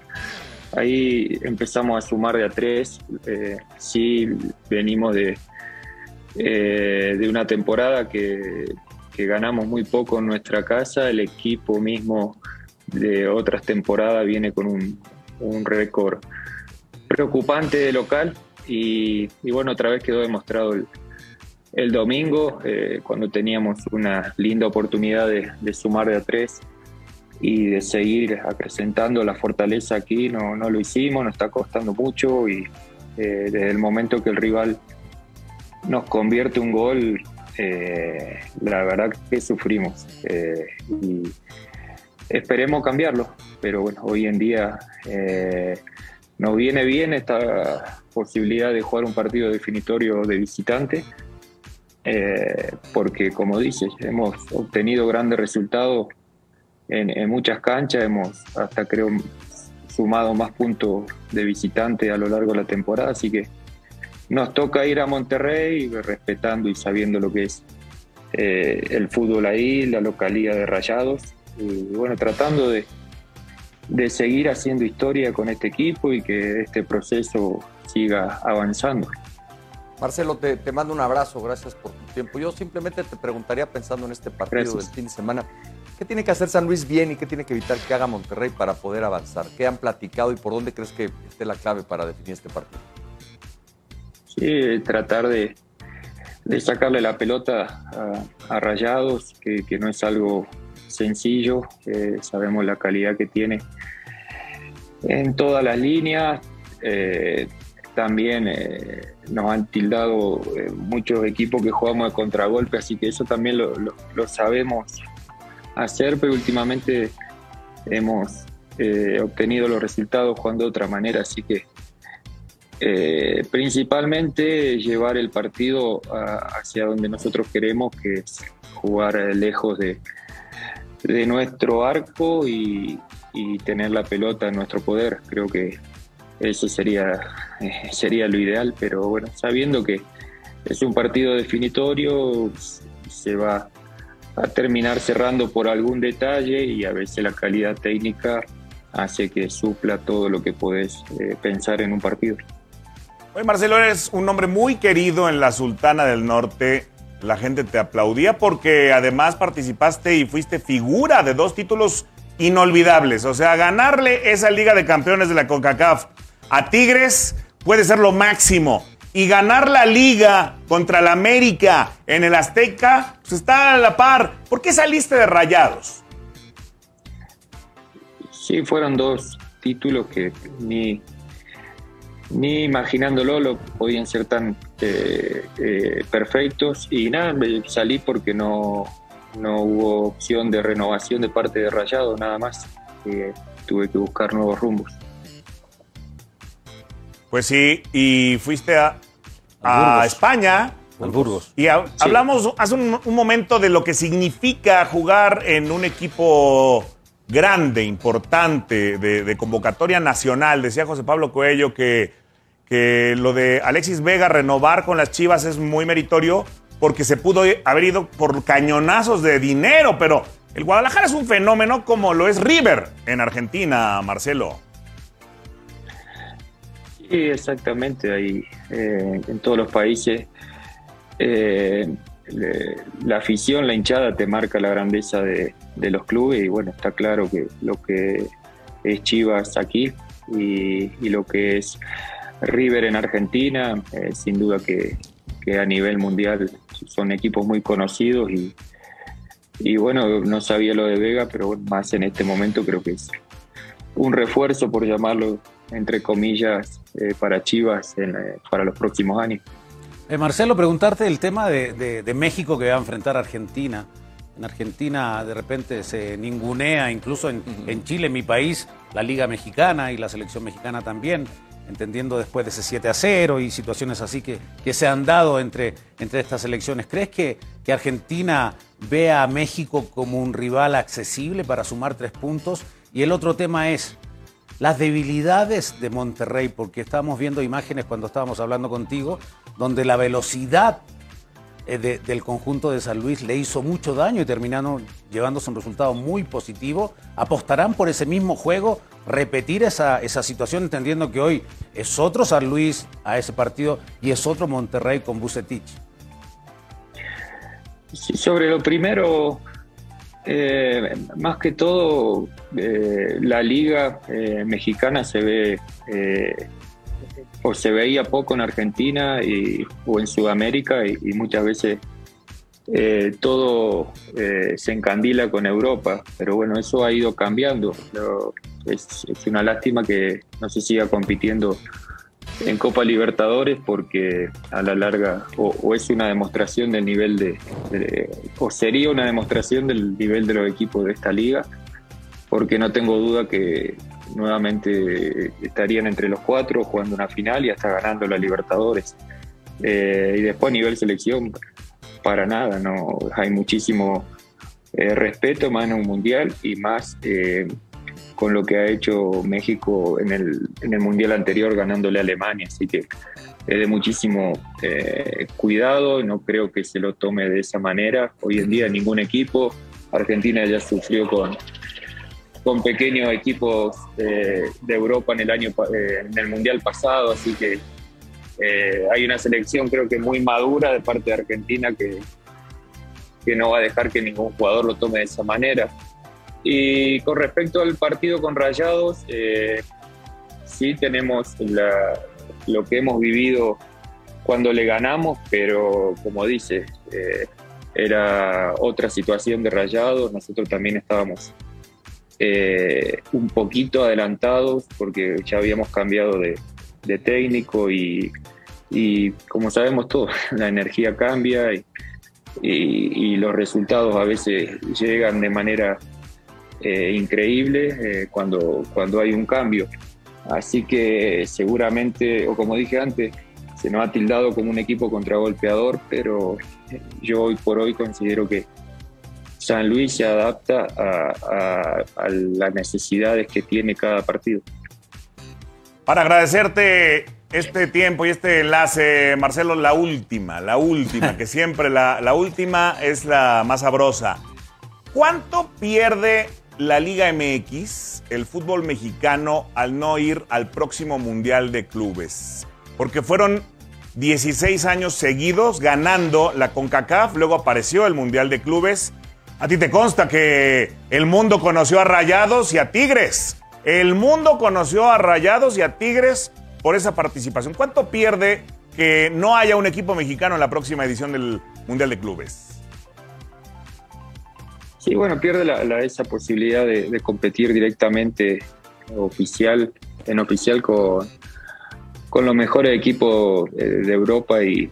Ahí empezamos a sumar de a tres. Eh, sí, venimos de, eh, de una temporada que, ganamos muy poco en nuestra casa. El equipo mismo de otras temporadas viene con un, un récord preocupante de local. Y, bueno, otra vez quedó demostrado el, domingo, cuando teníamos una linda oportunidad de, de sumar de a tres y de seguir acrecentando la fortaleza aquí, no, no lo hicimos, nos está costando mucho y eh, desde el momento que el rival nos convierte un gol, eh, la verdad que sufrimos y esperemos cambiarlo, pero bueno, hoy en día nos viene bien esta posibilidad de jugar un partido definitorio de visitante, porque como dices, hemos obtenido grandes resultados en, muchas canchas, hemos hasta creo sumado más puntos de visitante a lo largo de la temporada, así que nos toca ir a Monterrey respetando y sabiendo lo que es eh, el fútbol ahí, la localidad de Rayados, y bueno, tratando de, de seguir haciendo historia con este equipo y que este proceso siga avanzando. Marcelo, te, te, mando un abrazo, gracias por tu tiempo. Yo simplemente te preguntaría, pensando en este partido del fin de semana, ¿qué tiene que hacer San Luis bien y qué tiene que evitar que haga Monterrey para poder avanzar? ¿Qué han platicado y por dónde crees que esté la clave para definir este partido? Sí, tratar de, sacarle la pelota a, Rayados, que, no es algo sencillo, sabemos la calidad que tiene en todas las líneas. Eh, también eh, nos han tildado eh, muchos equipos que jugamos de contragolpe, así que eso también lo, sabemos hacer, pero últimamente hemos eh, obtenido los resultados jugando de otra manera, así que principalmente llevar el partido hacia donde nosotros queremos, que es jugar lejos de, de nuestro arco y, y tener la pelota en nuestro poder. Creo que eso sería, eh, sería lo ideal, pero bueno, sabiendo que es un partido definitorio, se va a terminar cerrando por algún detalle y a veces la calidad técnica hace que supla todo lo que puedes eh, pensar en un partido. Oye, Marcelo, eres un hombre muy querido en la Sultana del Norte. La gente te aplaudía porque además participaste y fuiste figura de dos títulos inolvidables. O sea, ganarle esa Liga de Campeones de la CONCACAF a Tigres puede ser lo máximo. Y ganar la liga contra el América en el Azteca, pues está a la par. ¿Por qué saliste de rayados? Sí, fueron dos títulos que ni, ni imaginándolo lo podían ser tan eh, eh, perfectos. Y nada, salí porque no, no hubo opción de renovación de parte de Rayados, nada más. tuve que buscar nuevos rumbos. Pues sí, y fuiste a, España. Al Burgos. Y hablamos hace un, momento de lo que significa jugar en un equipo grande, importante, de, convocatoria nacional. Decía José Pablo Coello que, que lo de Alexis Vega renovar con las Chivas es muy meritorio porque se pudo haber ido por cañonazos de dinero, pero el Guadalajara es un fenómeno como lo es River en Argentina, Marcelo. Sí, exactamente. Ahí eh, en todos los países eh, la afición, la hinchada te marca la grandeza de, los clubes y bueno, está claro que lo que es Chivas aquí y, lo que es River en Argentina, eh, sin duda que, a nivel mundial son equipos muy conocidos y, y bueno, no sabía lo de Vega, pero más en este momento creo que es un refuerzo, por llamarlo entre comillas, eh, para Chivas eh, para los próximos años. Eh, Marcelo, preguntarte el tema de, México que va a enfrentar a Argentina. En Argentina de repente se ningunea, incluso en, Chile, mi país, la Liga Mexicana y la selección mexicana también, entendiendo después de ese 7 a 0 y situaciones así que, que se han dado entre, entre estas elecciones. ¿Crees que, que Argentina ve a México como un rival accesible para sumar tres puntos? Y el otro tema es, las debilidades de Monterrey, porque estábamos viendo imágenes cuando estábamos hablando contigo, donde la velocidad eh, del conjunto de San Luis le hizo mucho daño y terminaron llevándose un resultado muy positivo. ¿Apostarán por ese mismo juego, repetir esa, esa situación, entendiendo que hoy es otro San Luis a ese partido y es otro Monterrey con Bucetich? Sobre lo primero, eh, más que todo, eh, la liga eh, mexicana se ve o se veía poco en Argentina y, o en Sudamérica y, muchas veces todo se encandila con Europa, pero bueno, eso ha ido cambiando. es, una lástima que no se siga compitiendo en Copa Libertadores porque a la larga o, es una demostración del nivel de, o sería una demostración del nivel de los equipos de esta liga porque no tengo duda que nuevamente estarían entre los cuatro jugando una final y hasta ganando la Libertadores. Eh, y después a nivel selección para nada no hay muchísimo eh, respeto más en un mundial y más eh, con lo que ha hecho México en el, en el Mundial anterior ganándole a Alemania. Así que es de muchísimo eh, cuidado, no creo que se lo tome de esa manera. Hoy en día ningún equipo, Argentina ya sufrió con, con pequeños equipos eh, de Europa en el, año, eh, en el Mundial pasado, así que hay una selección creo que muy madura de parte de Argentina que, que no va a dejar que ningún jugador lo tome de esa manera. Y con respecto al partido con Rayados, eh, sí tenemos lo que hemos vivido cuando le ganamos, pero como dice, eh, era otra situación de Rayados, nosotros también estábamos eh, un poquito adelantados porque ya habíamos cambiado de, técnico y, como sabemos todos, (laughs) la energía cambia y los resultados a veces llegan de manera eh, increíble eh, cuando, cuando hay un cambio. Así que seguramente, o como dije antes, se nos ha tildado como un equipo contragolpeador, pero yo hoy por hoy considero que San Luis se adapta a, a las necesidades que tiene cada partido. Para agradecerte este tiempo y este enlace, Marcelo, la última, la última, que (laughs) siempre la, la última es la más sabrosa. ¿Cuánto pierde la Liga MX, el fútbol mexicano, al no ir al próximo Mundial de Clubes. Porque fueron 16 años seguidos ganando la CONCACAF, luego apareció el Mundial de Clubes. A ti te consta que el mundo conoció a Rayados y a Tigres. El mundo conoció a Rayados y a Tigres por esa participación. ¿Cuánto pierde que no haya un equipo mexicano en la próxima edición del Mundial de Clubes? Sí, bueno, pierde esa posibilidad de, competir directamente oficial, en oficial con, con los mejores equipos de Europa y,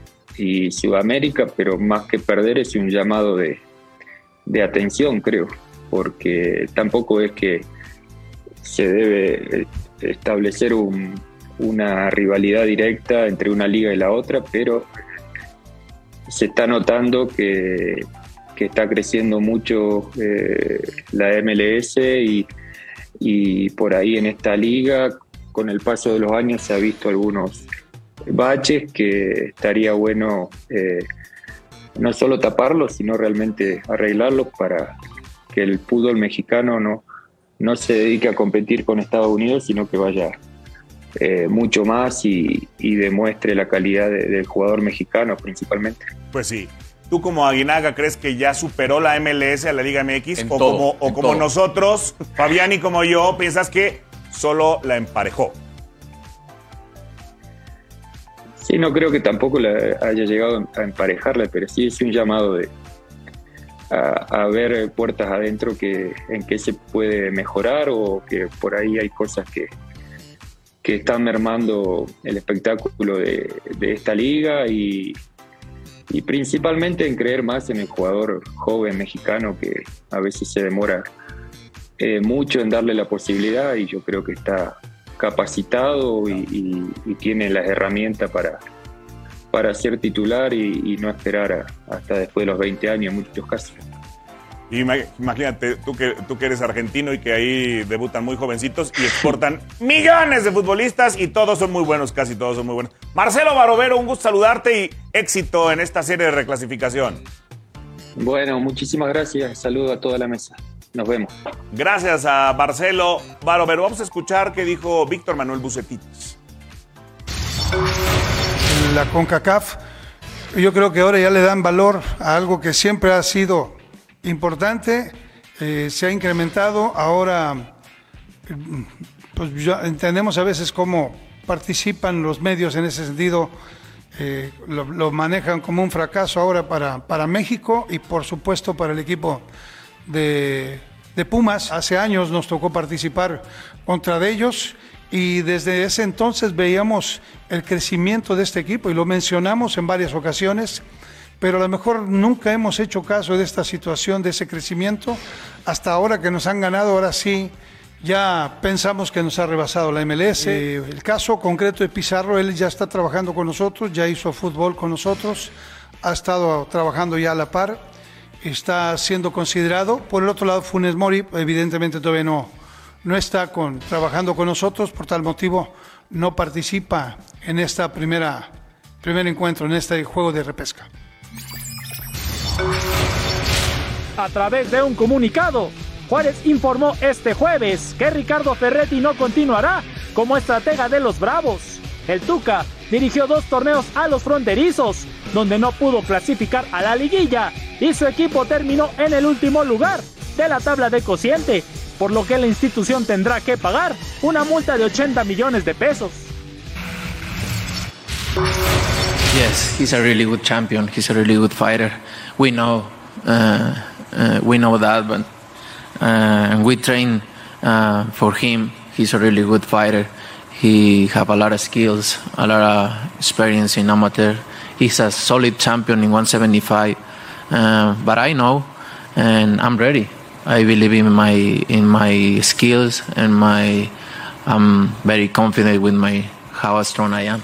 Sudamérica, pero más que perder es un llamado de, atención, creo, porque tampoco es que se debe establecer una rivalidad directa entre una liga y la otra, pero se está notando que que está creciendo mucho eh, la MLS y, por ahí en esta liga, con el paso de los años se ha visto algunos baches que estaría bueno eh, no solo taparlos, sino realmente arreglarlos para que el fútbol mexicano no, no se dedique a competir con Estados Unidos, sino que vaya eh, mucho más y, demuestre la calidad del jugador mexicano principalmente. Pues sí, ¿Tú como Aguinaga crees que ya superó la MLS a la Liga MX? o como, o como nosotros, Fabián y como yo, piensas que solo la emparejó? Sí, no creo que tampoco la haya llegado a emparejarla, pero sí es un llamado de a, ver puertas adentro que, en qué se puede mejorar o que por ahí hay cosas que, que están mermando el espectáculo de, de esta liga y, y principalmente en creer más en el jugador joven mexicano que a veces se demora eh, mucho en darle la posibilidad y yo creo que está capacitado y, tiene las herramientas para, para ser titular y, no esperar hasta después de los 20 años en muchos casos. Imagínate, tú que, tú que eres argentino y que ahí debutan muy jovencitos y exportan millones de futbolistas y todos son muy buenos, casi todos son muy buenos. Marcelo Barovero, un gusto saludarte y éxito en esta serie de reclasificación. Bueno, muchísimas gracias. Saludo a toda la mesa. Nos vemos. Gracias a Marcelo Barovero. Vamos a escuchar qué dijo Víctor Manuel Bucetich. La CONCACAF, yo creo que ahora ya le dan valor a algo que siempre ha sido importante, eh, se ha incrementado. Ahora, pues entendemos a veces cómo participan los medios en ese sentido. Eh, lo, manejan como un fracaso ahora para, para México y por supuesto para el equipo de, de Pumas. Hace años nos tocó participar contra de ellos y desde ese entonces veíamos el crecimiento de este equipo y lo mencionamos en varias ocasiones, pero a lo mejor nunca hemos hecho caso de esta situación, de ese crecimiento. Hasta ahora que nos han ganado, ahora sí, ya pensamos que nos ha rebasado la MLS. Eh, el caso concreto de Pizarro, él ya está trabajando con nosotros, ya hizo fútbol con nosotros, ha estado trabajando ya a la par, está siendo considerado. Por el otro lado, Funes Mori, evidentemente todavía no, no está con, trabajando con nosotros, por tal motivo no participa en esta primera primer encuentro, en este juego de repesca. A través de un comunicado, Juárez informó este jueves que Ricardo Ferretti no continuará como estratega de los Bravos. El Tuca dirigió dos torneos a los fronterizos, donde no pudo clasificar a la liguilla y su equipo terminó en el último lugar de la tabla de cociente, por lo que la institución tendrá que pagar una multa de 80 millones de pesos. Yes, he's a really good champion. He's a really good fighter. We know, uh, uh, we know that, but uh, and we train for him. He's a really good fighter. He have a lot of skills, a lot of experience in amateur. He's a solid champion in 175. Uh, but I know, and I'm ready. I believe in my in my skills and my. I'm very confident with my how strong I am.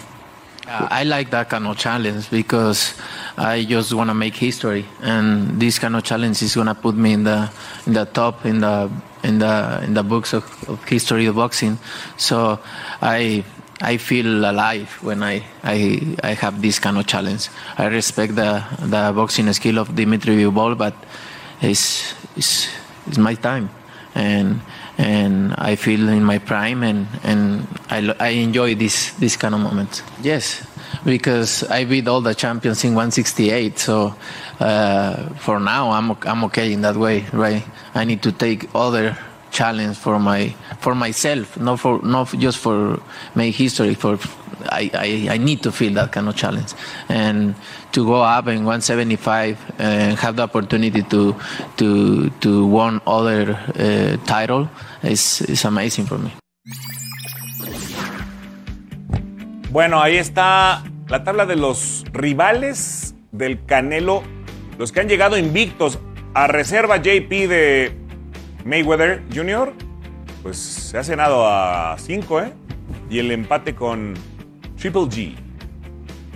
Uh, I like that kind of challenge because I just want to make history, and this kind of challenge is going to put me in the in the top in the in the in the books of, of history of boxing. So I I feel alive when I, I I have this kind of challenge. I respect the the boxing skill of Dimitri Bivol, but it's it's it's my time, and and I feel in my prime, and and I, I enjoy this this kind of moment. Yes, because I beat all the champions in 168, so uh, for now I'm I'm okay in that way, right? I need to take other challenge for my for myself, not for not just for make history. For I, I, I need to feel that kind of challenge, and to go up in 175 and have the opportunity to to to win other uh, title is is amazing for me. Bueno, ahí está la tabla de los rivales del Canelo, los que han llegado invictos a reserva JP de Mayweather Jr., pues se ha cenado a 5, ¿eh? Y el empate con Triple G.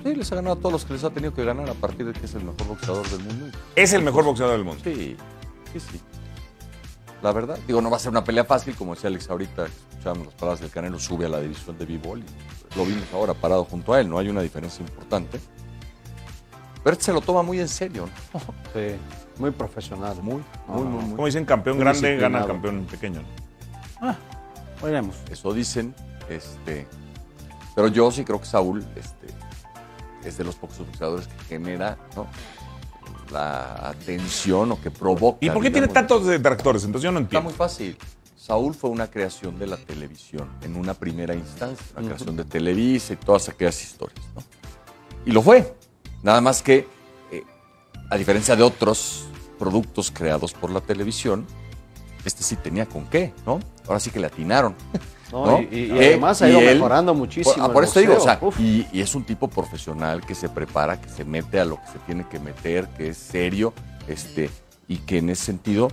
Sí, les ha ganado a todos los que les ha tenido que ganar a partir de que es el mejor boxeador del mundo. Es el mejor boxeador del mundo. Sí, sí, sí. La verdad, digo, no va a ser una pelea fácil, como decía Alex ahorita, escuchábamos las palabras del Canelo, sube a la división de b-ball y lo vimos ahora parado junto a él, no hay una diferencia importante. Pero este se lo toma muy en serio, ¿no? (laughs) Sí, muy profesional. Muy, muy, muy, muy. Como dicen, campeón Muy grande gana campeón pequeño. Ah, veremos. Eso dicen, este, pero yo sí creo que Saúl este, es de los pocos boxeadores que genera ¿no? La atención o que provoca. ¿Y por qué tiene tantos detractores? Entonces yo no Está entiendo. muy fácil. Saúl fue una creación de la televisión en una primera instancia, la creación de Televisa y todas aquellas historias. ¿no? Y lo fue. Nada más que, eh, a diferencia de otros productos creados por la televisión, este sí tenía con qué, ¿no? Ahora sí que le atinaron. (laughs) No, ¿no? y- y- y además ha ido él- mejorando muchísimo Por, ah, por eso digo, o sea, y, y es un tipo profesional que se prepara, que se mete a lo que se tiene que meter, que es serio, este, y que en ese sentido,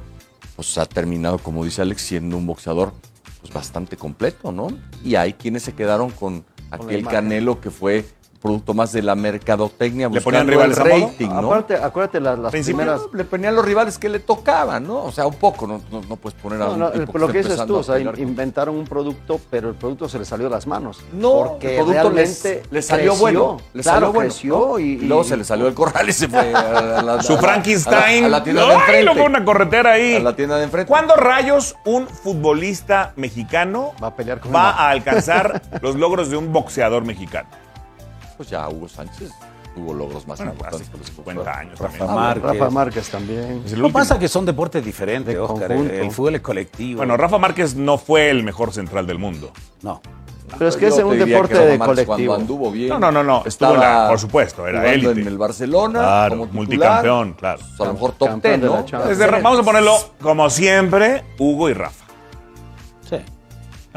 pues ha terminado, como dice Alex, siendo un boxeador pues bastante completo, ¿no? Y hay quienes se quedaron con aquel. Canelo que fue producto más de la mercadotecnia, ¿Le ponían rivales el a modo? rating, ¿no? Aparte, acuérdate las, las primeras... le ponían los rivales que le tocaban, ¿no? O sea, un poco, no, no, no puedes poner a No, un no, tipo lo que dices tú, o sea, inventaron un producto, pero el producto se le salió de las manos. No, porque el producto realmente les, les salió creció, bueno. Les claro, salió bueno, creció ¿no? y, Y luego se le salió el corral y se fue a la, Su Frankenstein. A la, tienda de ¡Ay, enfrente. una corretera ahí! A la tienda de enfrente. ¿Cuándo rayos un futbolista mexicano Va a pelear con va a alcanzar los logros de un boxeador mexicano? Pues ya Hugo Sánchez tuvo logros más Bueno, importantes hace que los 50 años Rafa también. Márquez. Rafa Márquez también. Lo último. pasa que son deportes diferentes, De Oscar. conjunto. El, el fútbol es colectivo. Bueno, Rafa Márquez no fue el mejor central del mundo. No. Pero es que es un deporte que de Márquez colectivo. Cuando anduvo bien. No, no, no, no, estuvo en la- por supuesto, era élite. en el Barcelona. Claro, como titular, multicampeón, claro. pues, a lo mejor top Campeón 10, de la ¿no? Desde vamos a ponerlo, como siempre, Hugo y Rafa.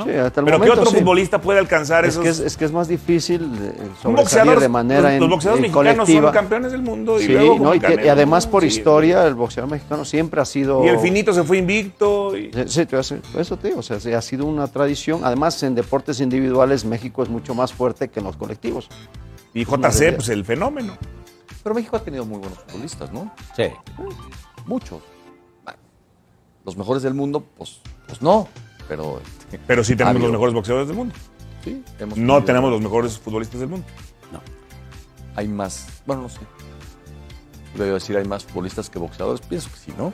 Sí. Sí, hasta el Pero ¿qué otro sí. futbolista puede alcanzar Es esos? que es, es que es más difícil eh, Un sobresalir boxeador, de manera los, en, los boxeadores en mexicanos colectiva. son campeones del mundo y Sí, luego no, y, que- y Canelo, además por Sí. historia el boxeador mexicano siempre ha sido... Y el finito se fue invicto. y- Sí, eso te digo, o sea, sí, ha sido una tradición. Además, en deportes individuales México es mucho más fuerte que en los colectivos. Y JC, pues el fenómeno. Pero México ha tenido muy buenos futbolistas, ¿no? Sí. Muchos. Los mejores del mundo, pues, pues no. Pero, Pero sí tenemos los mejores boxeadores del mundo. Sí, hemos No tenemos los mejores futbolistas del mundo. Hay más. Bueno, no sé. Debo decir, hay más futbolistas que boxeadores. Pienso que sí, ¿no?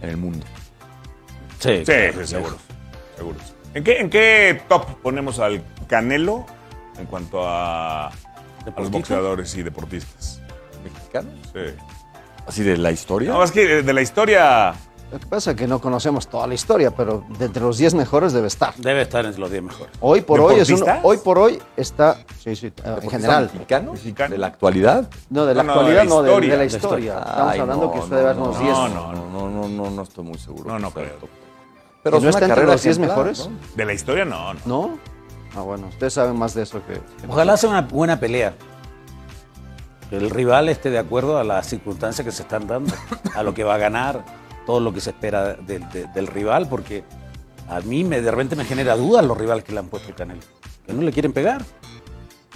En el mundo. Sí, Sí, claro, sí, seguro. seguro. ¿En qué, ¿En qué top ponemos al Canelo en cuanto a, a los boxeadores y deportistas? ¿Mexicanos? Sí. Así de la historia. No, es que de la historia. Lo que pasa es que no conocemos toda la historia, pero de entre los 10 mejores debe estar. Debe estar entre los 10 mejores. Hoy por hoy es uno, ¿Deportistas? hoy por hoy está, sí, sí, en ¿Deportistas general. Mexicanos. ¿De la actualidad? No, de la No, no, actualidad, de la no, de, de historia. la historia. historia. Estamos Ay, hablando no, que usted no, debe haber no, unos no, 10. no, No, no, no, no, no estoy muy seguro. No, no creo. top. ¿Que Pero no es está entre carrera los 10 ejemplar, mejores? ¿no? De la historia, no. no. ¿No? Ah, bueno, ustedes saben más de eso que... que Ojalá sea una buena pelea. Que el rival esté de acuerdo a las circunstancias que se están dando, a lo que va a ganar, todo lo que se espera del- de- del rival, porque a mí me, de repente me genera dudas los rivales que le han puesto el Canelo. Que no le quieren pegar.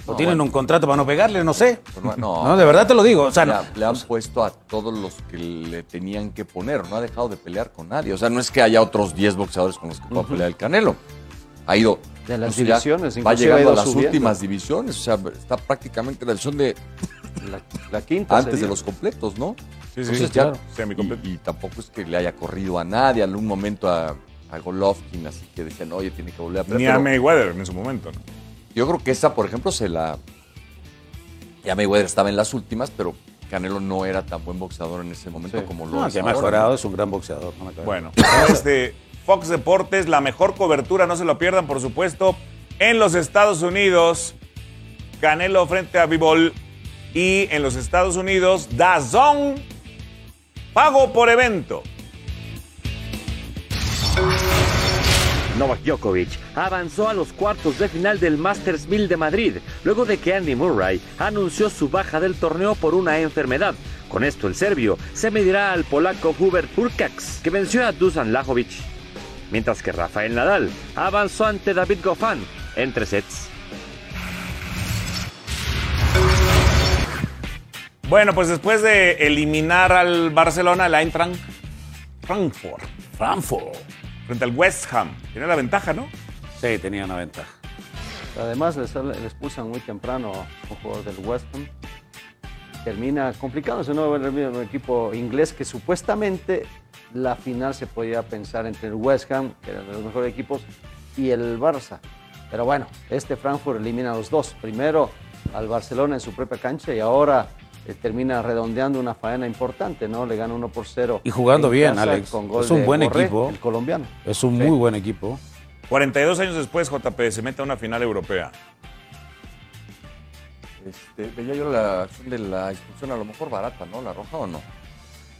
O No, tienen bueno. un contrato para no pegarle, no sé. No, no. No, de verdad te lo digo. O sea, le, ha- le han puesto a todos los que le tenían que poner. No ha dejado de pelear con nadie. O sea, no es que haya otros 10 boxeadores con los que pueda pelear el Canelo. Ha ido. De las divisiones, Va llegando ido a las subiendo. últimas divisiones. O sea, está prácticamente en la división de La, la quinta antes sería. de los completos, ¿no? Sí, sí, Entonces sí, ya- claro. Semicompleto. y, y tampoco es que le haya corrido a nadie. En algún momento a, a Golovkin, así que decían, oye, tiene que volver a pelear. Ni a Mayweather en su momento. ¿no? Yo creo que esa, por ejemplo, se la. Ya Mayweather estaba en las últimas, pero Canelo no era tan buen boxeador en ese momento Sí. como lo no, es que ha mejorado, ¿no? es un gran boxeador. no. Bueno, este Fox Deportes, la mejor cobertura, no se lo pierdan, por supuesto, en los Estados Unidos. Canelo frente a Bivol. Y en los Estados Unidos, DAZN. Pago por evento. Novak Djokovic avanzó a los cuartos de final del Masters 1000 de Madrid, luego de que Andy Murray anunció su baja del torneo por una enfermedad. Con esto el serbio se medirá al polaco Hubert Hurkacz, que venció a Dusan Lajovic. Mientras que Rafael Nadal avanzó ante David Goffin en tres sets. Bueno, pues después de eliminar al Barcelona, el Eintracht Frankfurt, Frankfurt. frente al West Ham, tiene la ventaja, ¿no? Sí, tenía una ventaja. Además, les, expulsan muy temprano a un jugador del West Ham. Termina complicándose, ¿no? El equipo inglés que supuestamente la final se podía pensar entre el West Ham, que era de los mejores equipos, y el Barça. Pero bueno, este Frankfurt elimina a los dos. Primero al Barcelona en su propia cancha y ahora eh, termina redondeando una faena importante, ¿no? Le gana 1 por 0. Y jugando en bien, casa Alex. con gol Es un de buen Borré, equipo. El colombiano. Es un Sí. muy buen equipo. 42 años después, JP se mete a una final europea. Este, veía yo la acción de la expulsión, a lo mejor barata, ¿no? ¿La roja o no?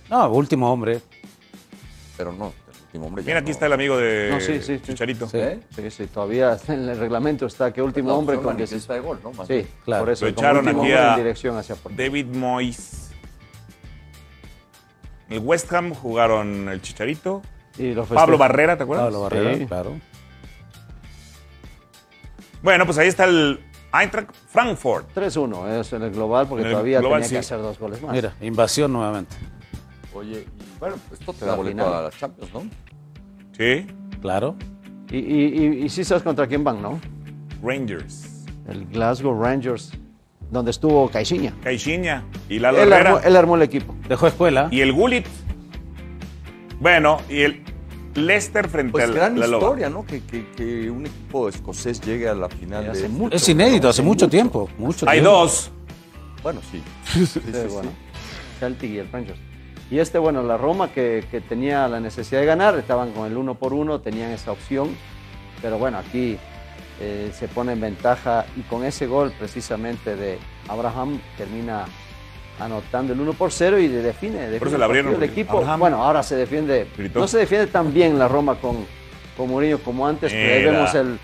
No, último hombre. Pero no, último hombre Mira, aquí no. está el amigo de No, sí, sí, sí. Chicharito. Sí, sí, sí, todavía (laughs) en el reglamento está que último No, hombre con manifiesta 16. de gol, ¿no? Más Sí. Claro. por eso. Lo echaron aquí a en dirección hacia. David Moyes. El West Ham jugaron el Chicharito. Y los Pablo. Barrera, ¿te acuerdas? Pablo Barrera, Sí. claro. Bueno, pues ahí está el Eintracht Frankfurt. 3-1 es en el global porque el todavía global, tenía sí. que hacer dos goles más. Mira, invasión nuevamente. Oye, y bueno, esto te da boleto a la Champions, ¿no? Sí. Claro. Y, y, y, y sí sabes contra quién van, ¿no? Rangers. El Glasgow Rangers, donde estuvo Caixinha. Caixinha y Lalo Él Herrera. armó, él armó el equipo. Dejó escuela. Y el Gullit. Bueno, y el Leicester frente Pues al gran la Loba. historia, ¿no? Que, que, que un equipo escocés llegue a la final Sí, hace de... mucho. Es inédito, hace mucho tiempo. Mucho Hay tiempo. dos. Bueno, sí. (laughs) Sí, bueno. Celtic y el Rangers. Y este, bueno, la Roma que, que tenía la necesidad de ganar, estaban con el uno por uno, tenían esa opción. Pero bueno, aquí eh, se pone en ventaja y con ese gol precisamente de Abraham termina anotando el 1 por 0 y define, define eso el le abrieron, el equipo. Abraham Bueno, ahora se defiende, gritó. no se defiende tan bien la Roma con, con Mourinho como antes, pero ahí vemos el,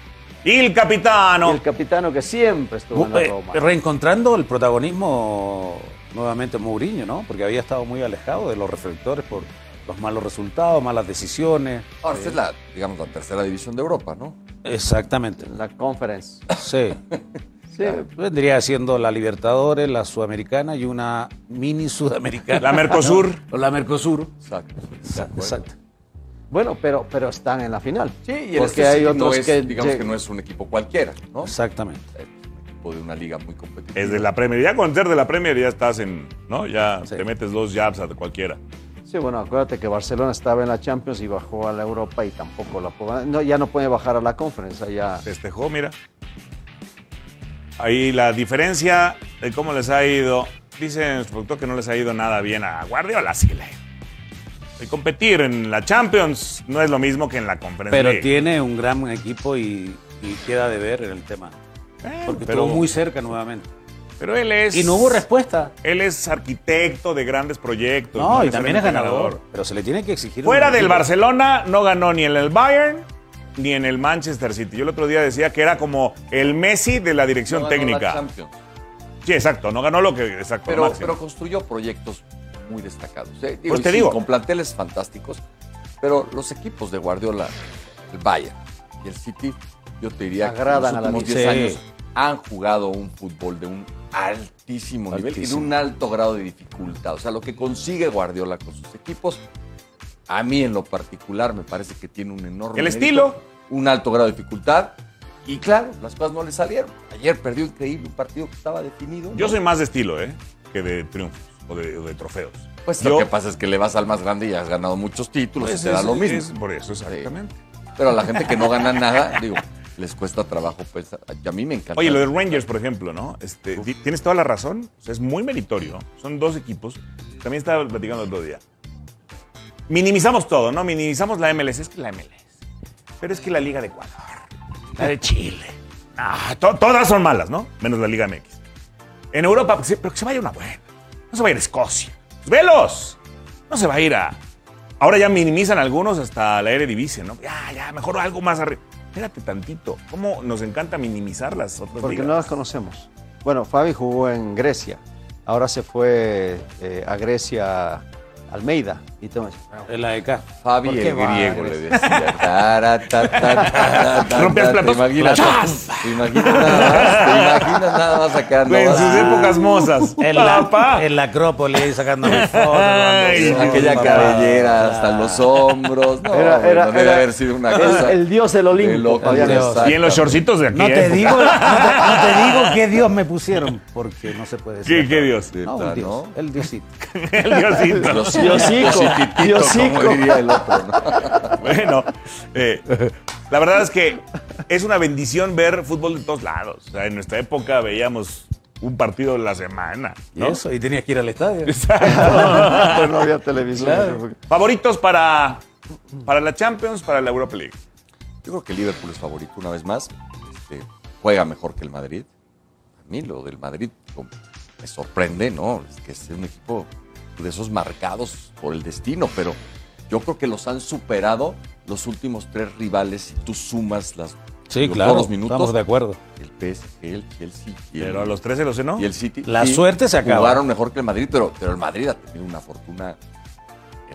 Il capitano. el capitano que siempre estuvo en la Eh, Roma. reencontrando el protagonismo nuevamente Mourinho, ¿no? Porque había estado muy alejado de los reflectores por los malos resultados, malas decisiones. Ahora, esta es la, digamos, la tercera división de Europa, ¿no? Exactamente. La conference. Sí. (laughs) Sí, vendría siendo la Libertadores, la Sudamericana y una mini Sudamericana. La Mercosur. (laughs) O la Mercosur. Exacto. Exacto. Bueno, pero, pero están en la final. Sí, y el porque Leicester hay otros no es, que digamos que no es un equipo cualquiera, ¿no? Exactamente. Equipo de una liga muy competitiva. Es de la Premier. Ya con ser de la Premier ya estás en. ¿No? Ya Sí. te metes dos jabs a cualquiera. Sí, bueno, acuérdate que Barcelona estaba en la Champions y bajó a la Europa y tampoco la no, ya no puede bajar a la conference. Ya. Festejó, mira. Ahí la diferencia de cómo les ha ido. Dice nuestro productor que no les ha ido nada bien a Guardiola, sí que le. Y competir en la Champions no es lo mismo que en la Conferencia. Pero tiene un gran equipo y, y queda de ver en el tema. Eh, Porque pero, estuvo muy cerca nuevamente. pero él es. Y no hubo respuesta. Él es arquitecto de grandes proyectos. No, y también es ganador. Pero se le tiene que exigir. Fuera del equipo. Barcelona, no ganó ni en el Bayern ni en el Manchester City. Yo el otro día decía que era como el Messi de la dirección No ganó la técnica. Champions. Sí, exacto, no ganó lo que exacto, Pero, pero construyó proyectos muy destacados. ¿eh? Pues te sí, digo. Con planteles fantásticos. Pero los equipos de Guardiola, el Bayern y el City, yo te diría Agradan que a en los últimos vista. 10 Sí. años han jugado un fútbol de un altísimo, nivel y de un alto grado de dificultad. O sea, lo que consigue Guardiola con sus equipos, a mí en lo particular me parece que tiene un enorme El mérito, estilo. un alto grado de dificultad. Y claro, las cosas no le salieron. Ayer perdió increíble un partido que estaba definido. Yo soy más de estilo, ¿eh? Que de triunfos o de, trofeos. Pues Yo- lo que pasa es que le vas al más grande y has ganado muchos títulos Pues y te da lo mismo. es por eso, exactamente. Pero a la gente que no gana nada, digo, les cuesta trabajo pensar. A mí me encanta. Oye, lo de Rangers, por ejemplo, ¿no? Este, ti- tienes toda la razón. O sea, es muy meritorio. Son dos equipos. También estaba platicando el otro día. Minimizamos todo, ¿no? Minimizamos la MLS. Es que la MLS. Pero es que la Liga de Ecuador. La de Chile. Ah, to- todas son malas, ¿no? Menos la Liga MX. En Europa, pues, pero que se vaya una buena. No se va a ir a Escocia. ¡Velos! No se va a ir a. Ahora ya minimizan algunos hasta la Eredivisie, ¿no? Ya, ya, mejor algo más arriba. Espérate tantito. ¿Cómo nos encanta minimizar las otras Porque ligas? no las conocemos. Bueno, Fabi jugó en Grecia. Ahora se fue eh, a Grecia Almeida. Y "Bueno, En la EK. Fabi ¿Por qué el griego le decía. Tara, ta, ta, ta, ta, Rompías platos. ¿Te imaginas, ¡Chas! ¿Te imaginas nada más? ¿Te imaginas nada más sacando? En sus Ah, épocas mozas. (laughs) En la, en la Acrópolis sacando mi foto. Ay, cuando- Aquella cabellera hasta los hombros. No, Era- debe era haber sido una el- cosa. el dios del Olimpo, de. Y en los shortcitos de aquí. No te digo, no te, no te digo (laughs) qué Dios me pusieron, porque no se puede decir. ¿Qué, qué Dios? No, un Dios, ¿no? el Diosito. (laughs) El Diosito. Diosico. Como diría el otro, ¿no? (laughs) Bueno, eh, la verdad es que es una bendición ver fútbol de todos lados. O sea, en nuestra época veíamos un partido a la semana. Y eso, y tenías que ir al estadio. (laughs) Pero no había televisión. Favoritos para, para la Champions, para la Europa League. Yo creo que Liverpool es favorito una vez más. Este, juega mejor que el Madrid. A mí lo del Madrid como, me sorprende, ¿no? Es que es un equipo de esos marcados por el destino, pero yo creo que los han superado los últimos tres rivales si tú sumas las, Sí, los, claro, todos los minutos. estamos de acuerdo. El PSG, el Chelsea y el, Pero a los 13 los cenó. y el City. La sí, suerte se acaba. Jugaron mejor que el Madrid, pero, pero el Madrid ha tenido una fortuna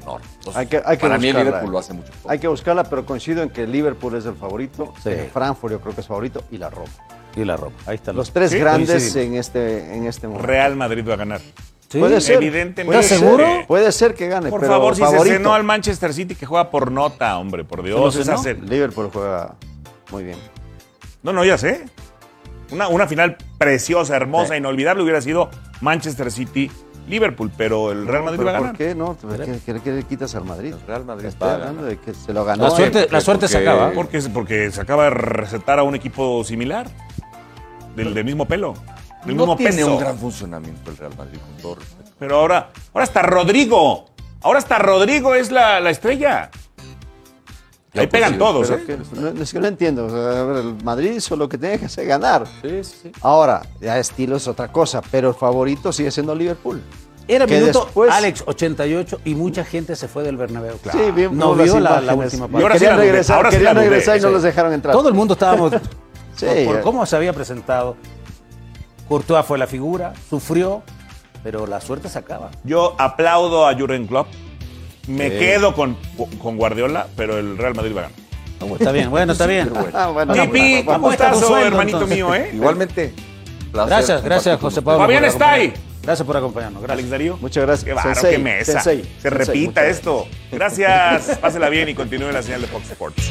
enorme. Entonces, Hay que- hay que para mí el buscarla, Liverpool eh. lo hace mucho. mejor. Hay que buscarla, pero coincido en que Liverpool es el favorito. Sí. Frankfurt yo creo que es favorito y la Roma. Y la ropa. Ahí está. Los tres Sí, grandes en este, en este momento. Real Madrid va a ganar. Sí, Puede ser. Evidentemente. Puede ¿Estás ser, seguro? Puede ser que gane, Por pero favor, si favorito. se cenó al Manchester City que juega por nota, hombre, por Dios. ¿Se es hacer- Liverpool juega muy bien. No, no, ya sé. Una, una final preciosa, hermosa, Sí. inolvidable hubiera sido Manchester City. Liverpool, pero el Real Madrid ¿Pero va a ¿Por ganar. qué no? ¿Qué, le quitas al Madrid? El Real Madrid a hablando de que se lo ganó. La suerte, eh, la suerte se porque- acaba. Porque, porque se acaba de recetar a un equipo similar, del, del mismo pelo, no mismo tiene un gran funcionamiento el Real Madrid, con todo respeto. Pero ahora, ahora está Rodrigo. Ahora está Rodrigo es la, la estrella. Ahí pegan considero- todos, ¿eh? que- no, es que no entiendo. O sea, a ver, el Madrid hizo lo que tenía que hacer, ganar. Sí, sí, sí. Ahora, ya estilo es otra cosa, pero el favorito sigue siendo Liverpool. Era que minuto, después- Alex, 88 y mucha gente se fue del Bernabéu. Sí, bien, no vio la, última Y parte. ahora sí querían dudé, regresar, ahora sí querían regresar y no sí. los dejaron entrar. Todo el mundo estábamos (laughs) Sí, por, por cómo se había presentado. Courtois fue la figura, sufrió, pero la suerte se acaba. Yo aplaudo a Jurgen Klopp. Me Sí. quedo con, con Guardiola, pero el Real Madrid va a ganar. Está bien, bueno, está bien. Ah, bueno, JP, vamos, ¿cómo estás, sueldo, hermanito entonces. mío, eh? Igualmente. placer Gracias, gracias, José Pablo. Fabián está ahí. Gracias por acompañarnos. Gracias. Alex Darío. Muchas gracias. Qué Sensei, qué mesa. sensei, Se sensei, repita muchas esto. Gracias. (laughs) Pásela bien y continúe la señal de Fox Sports.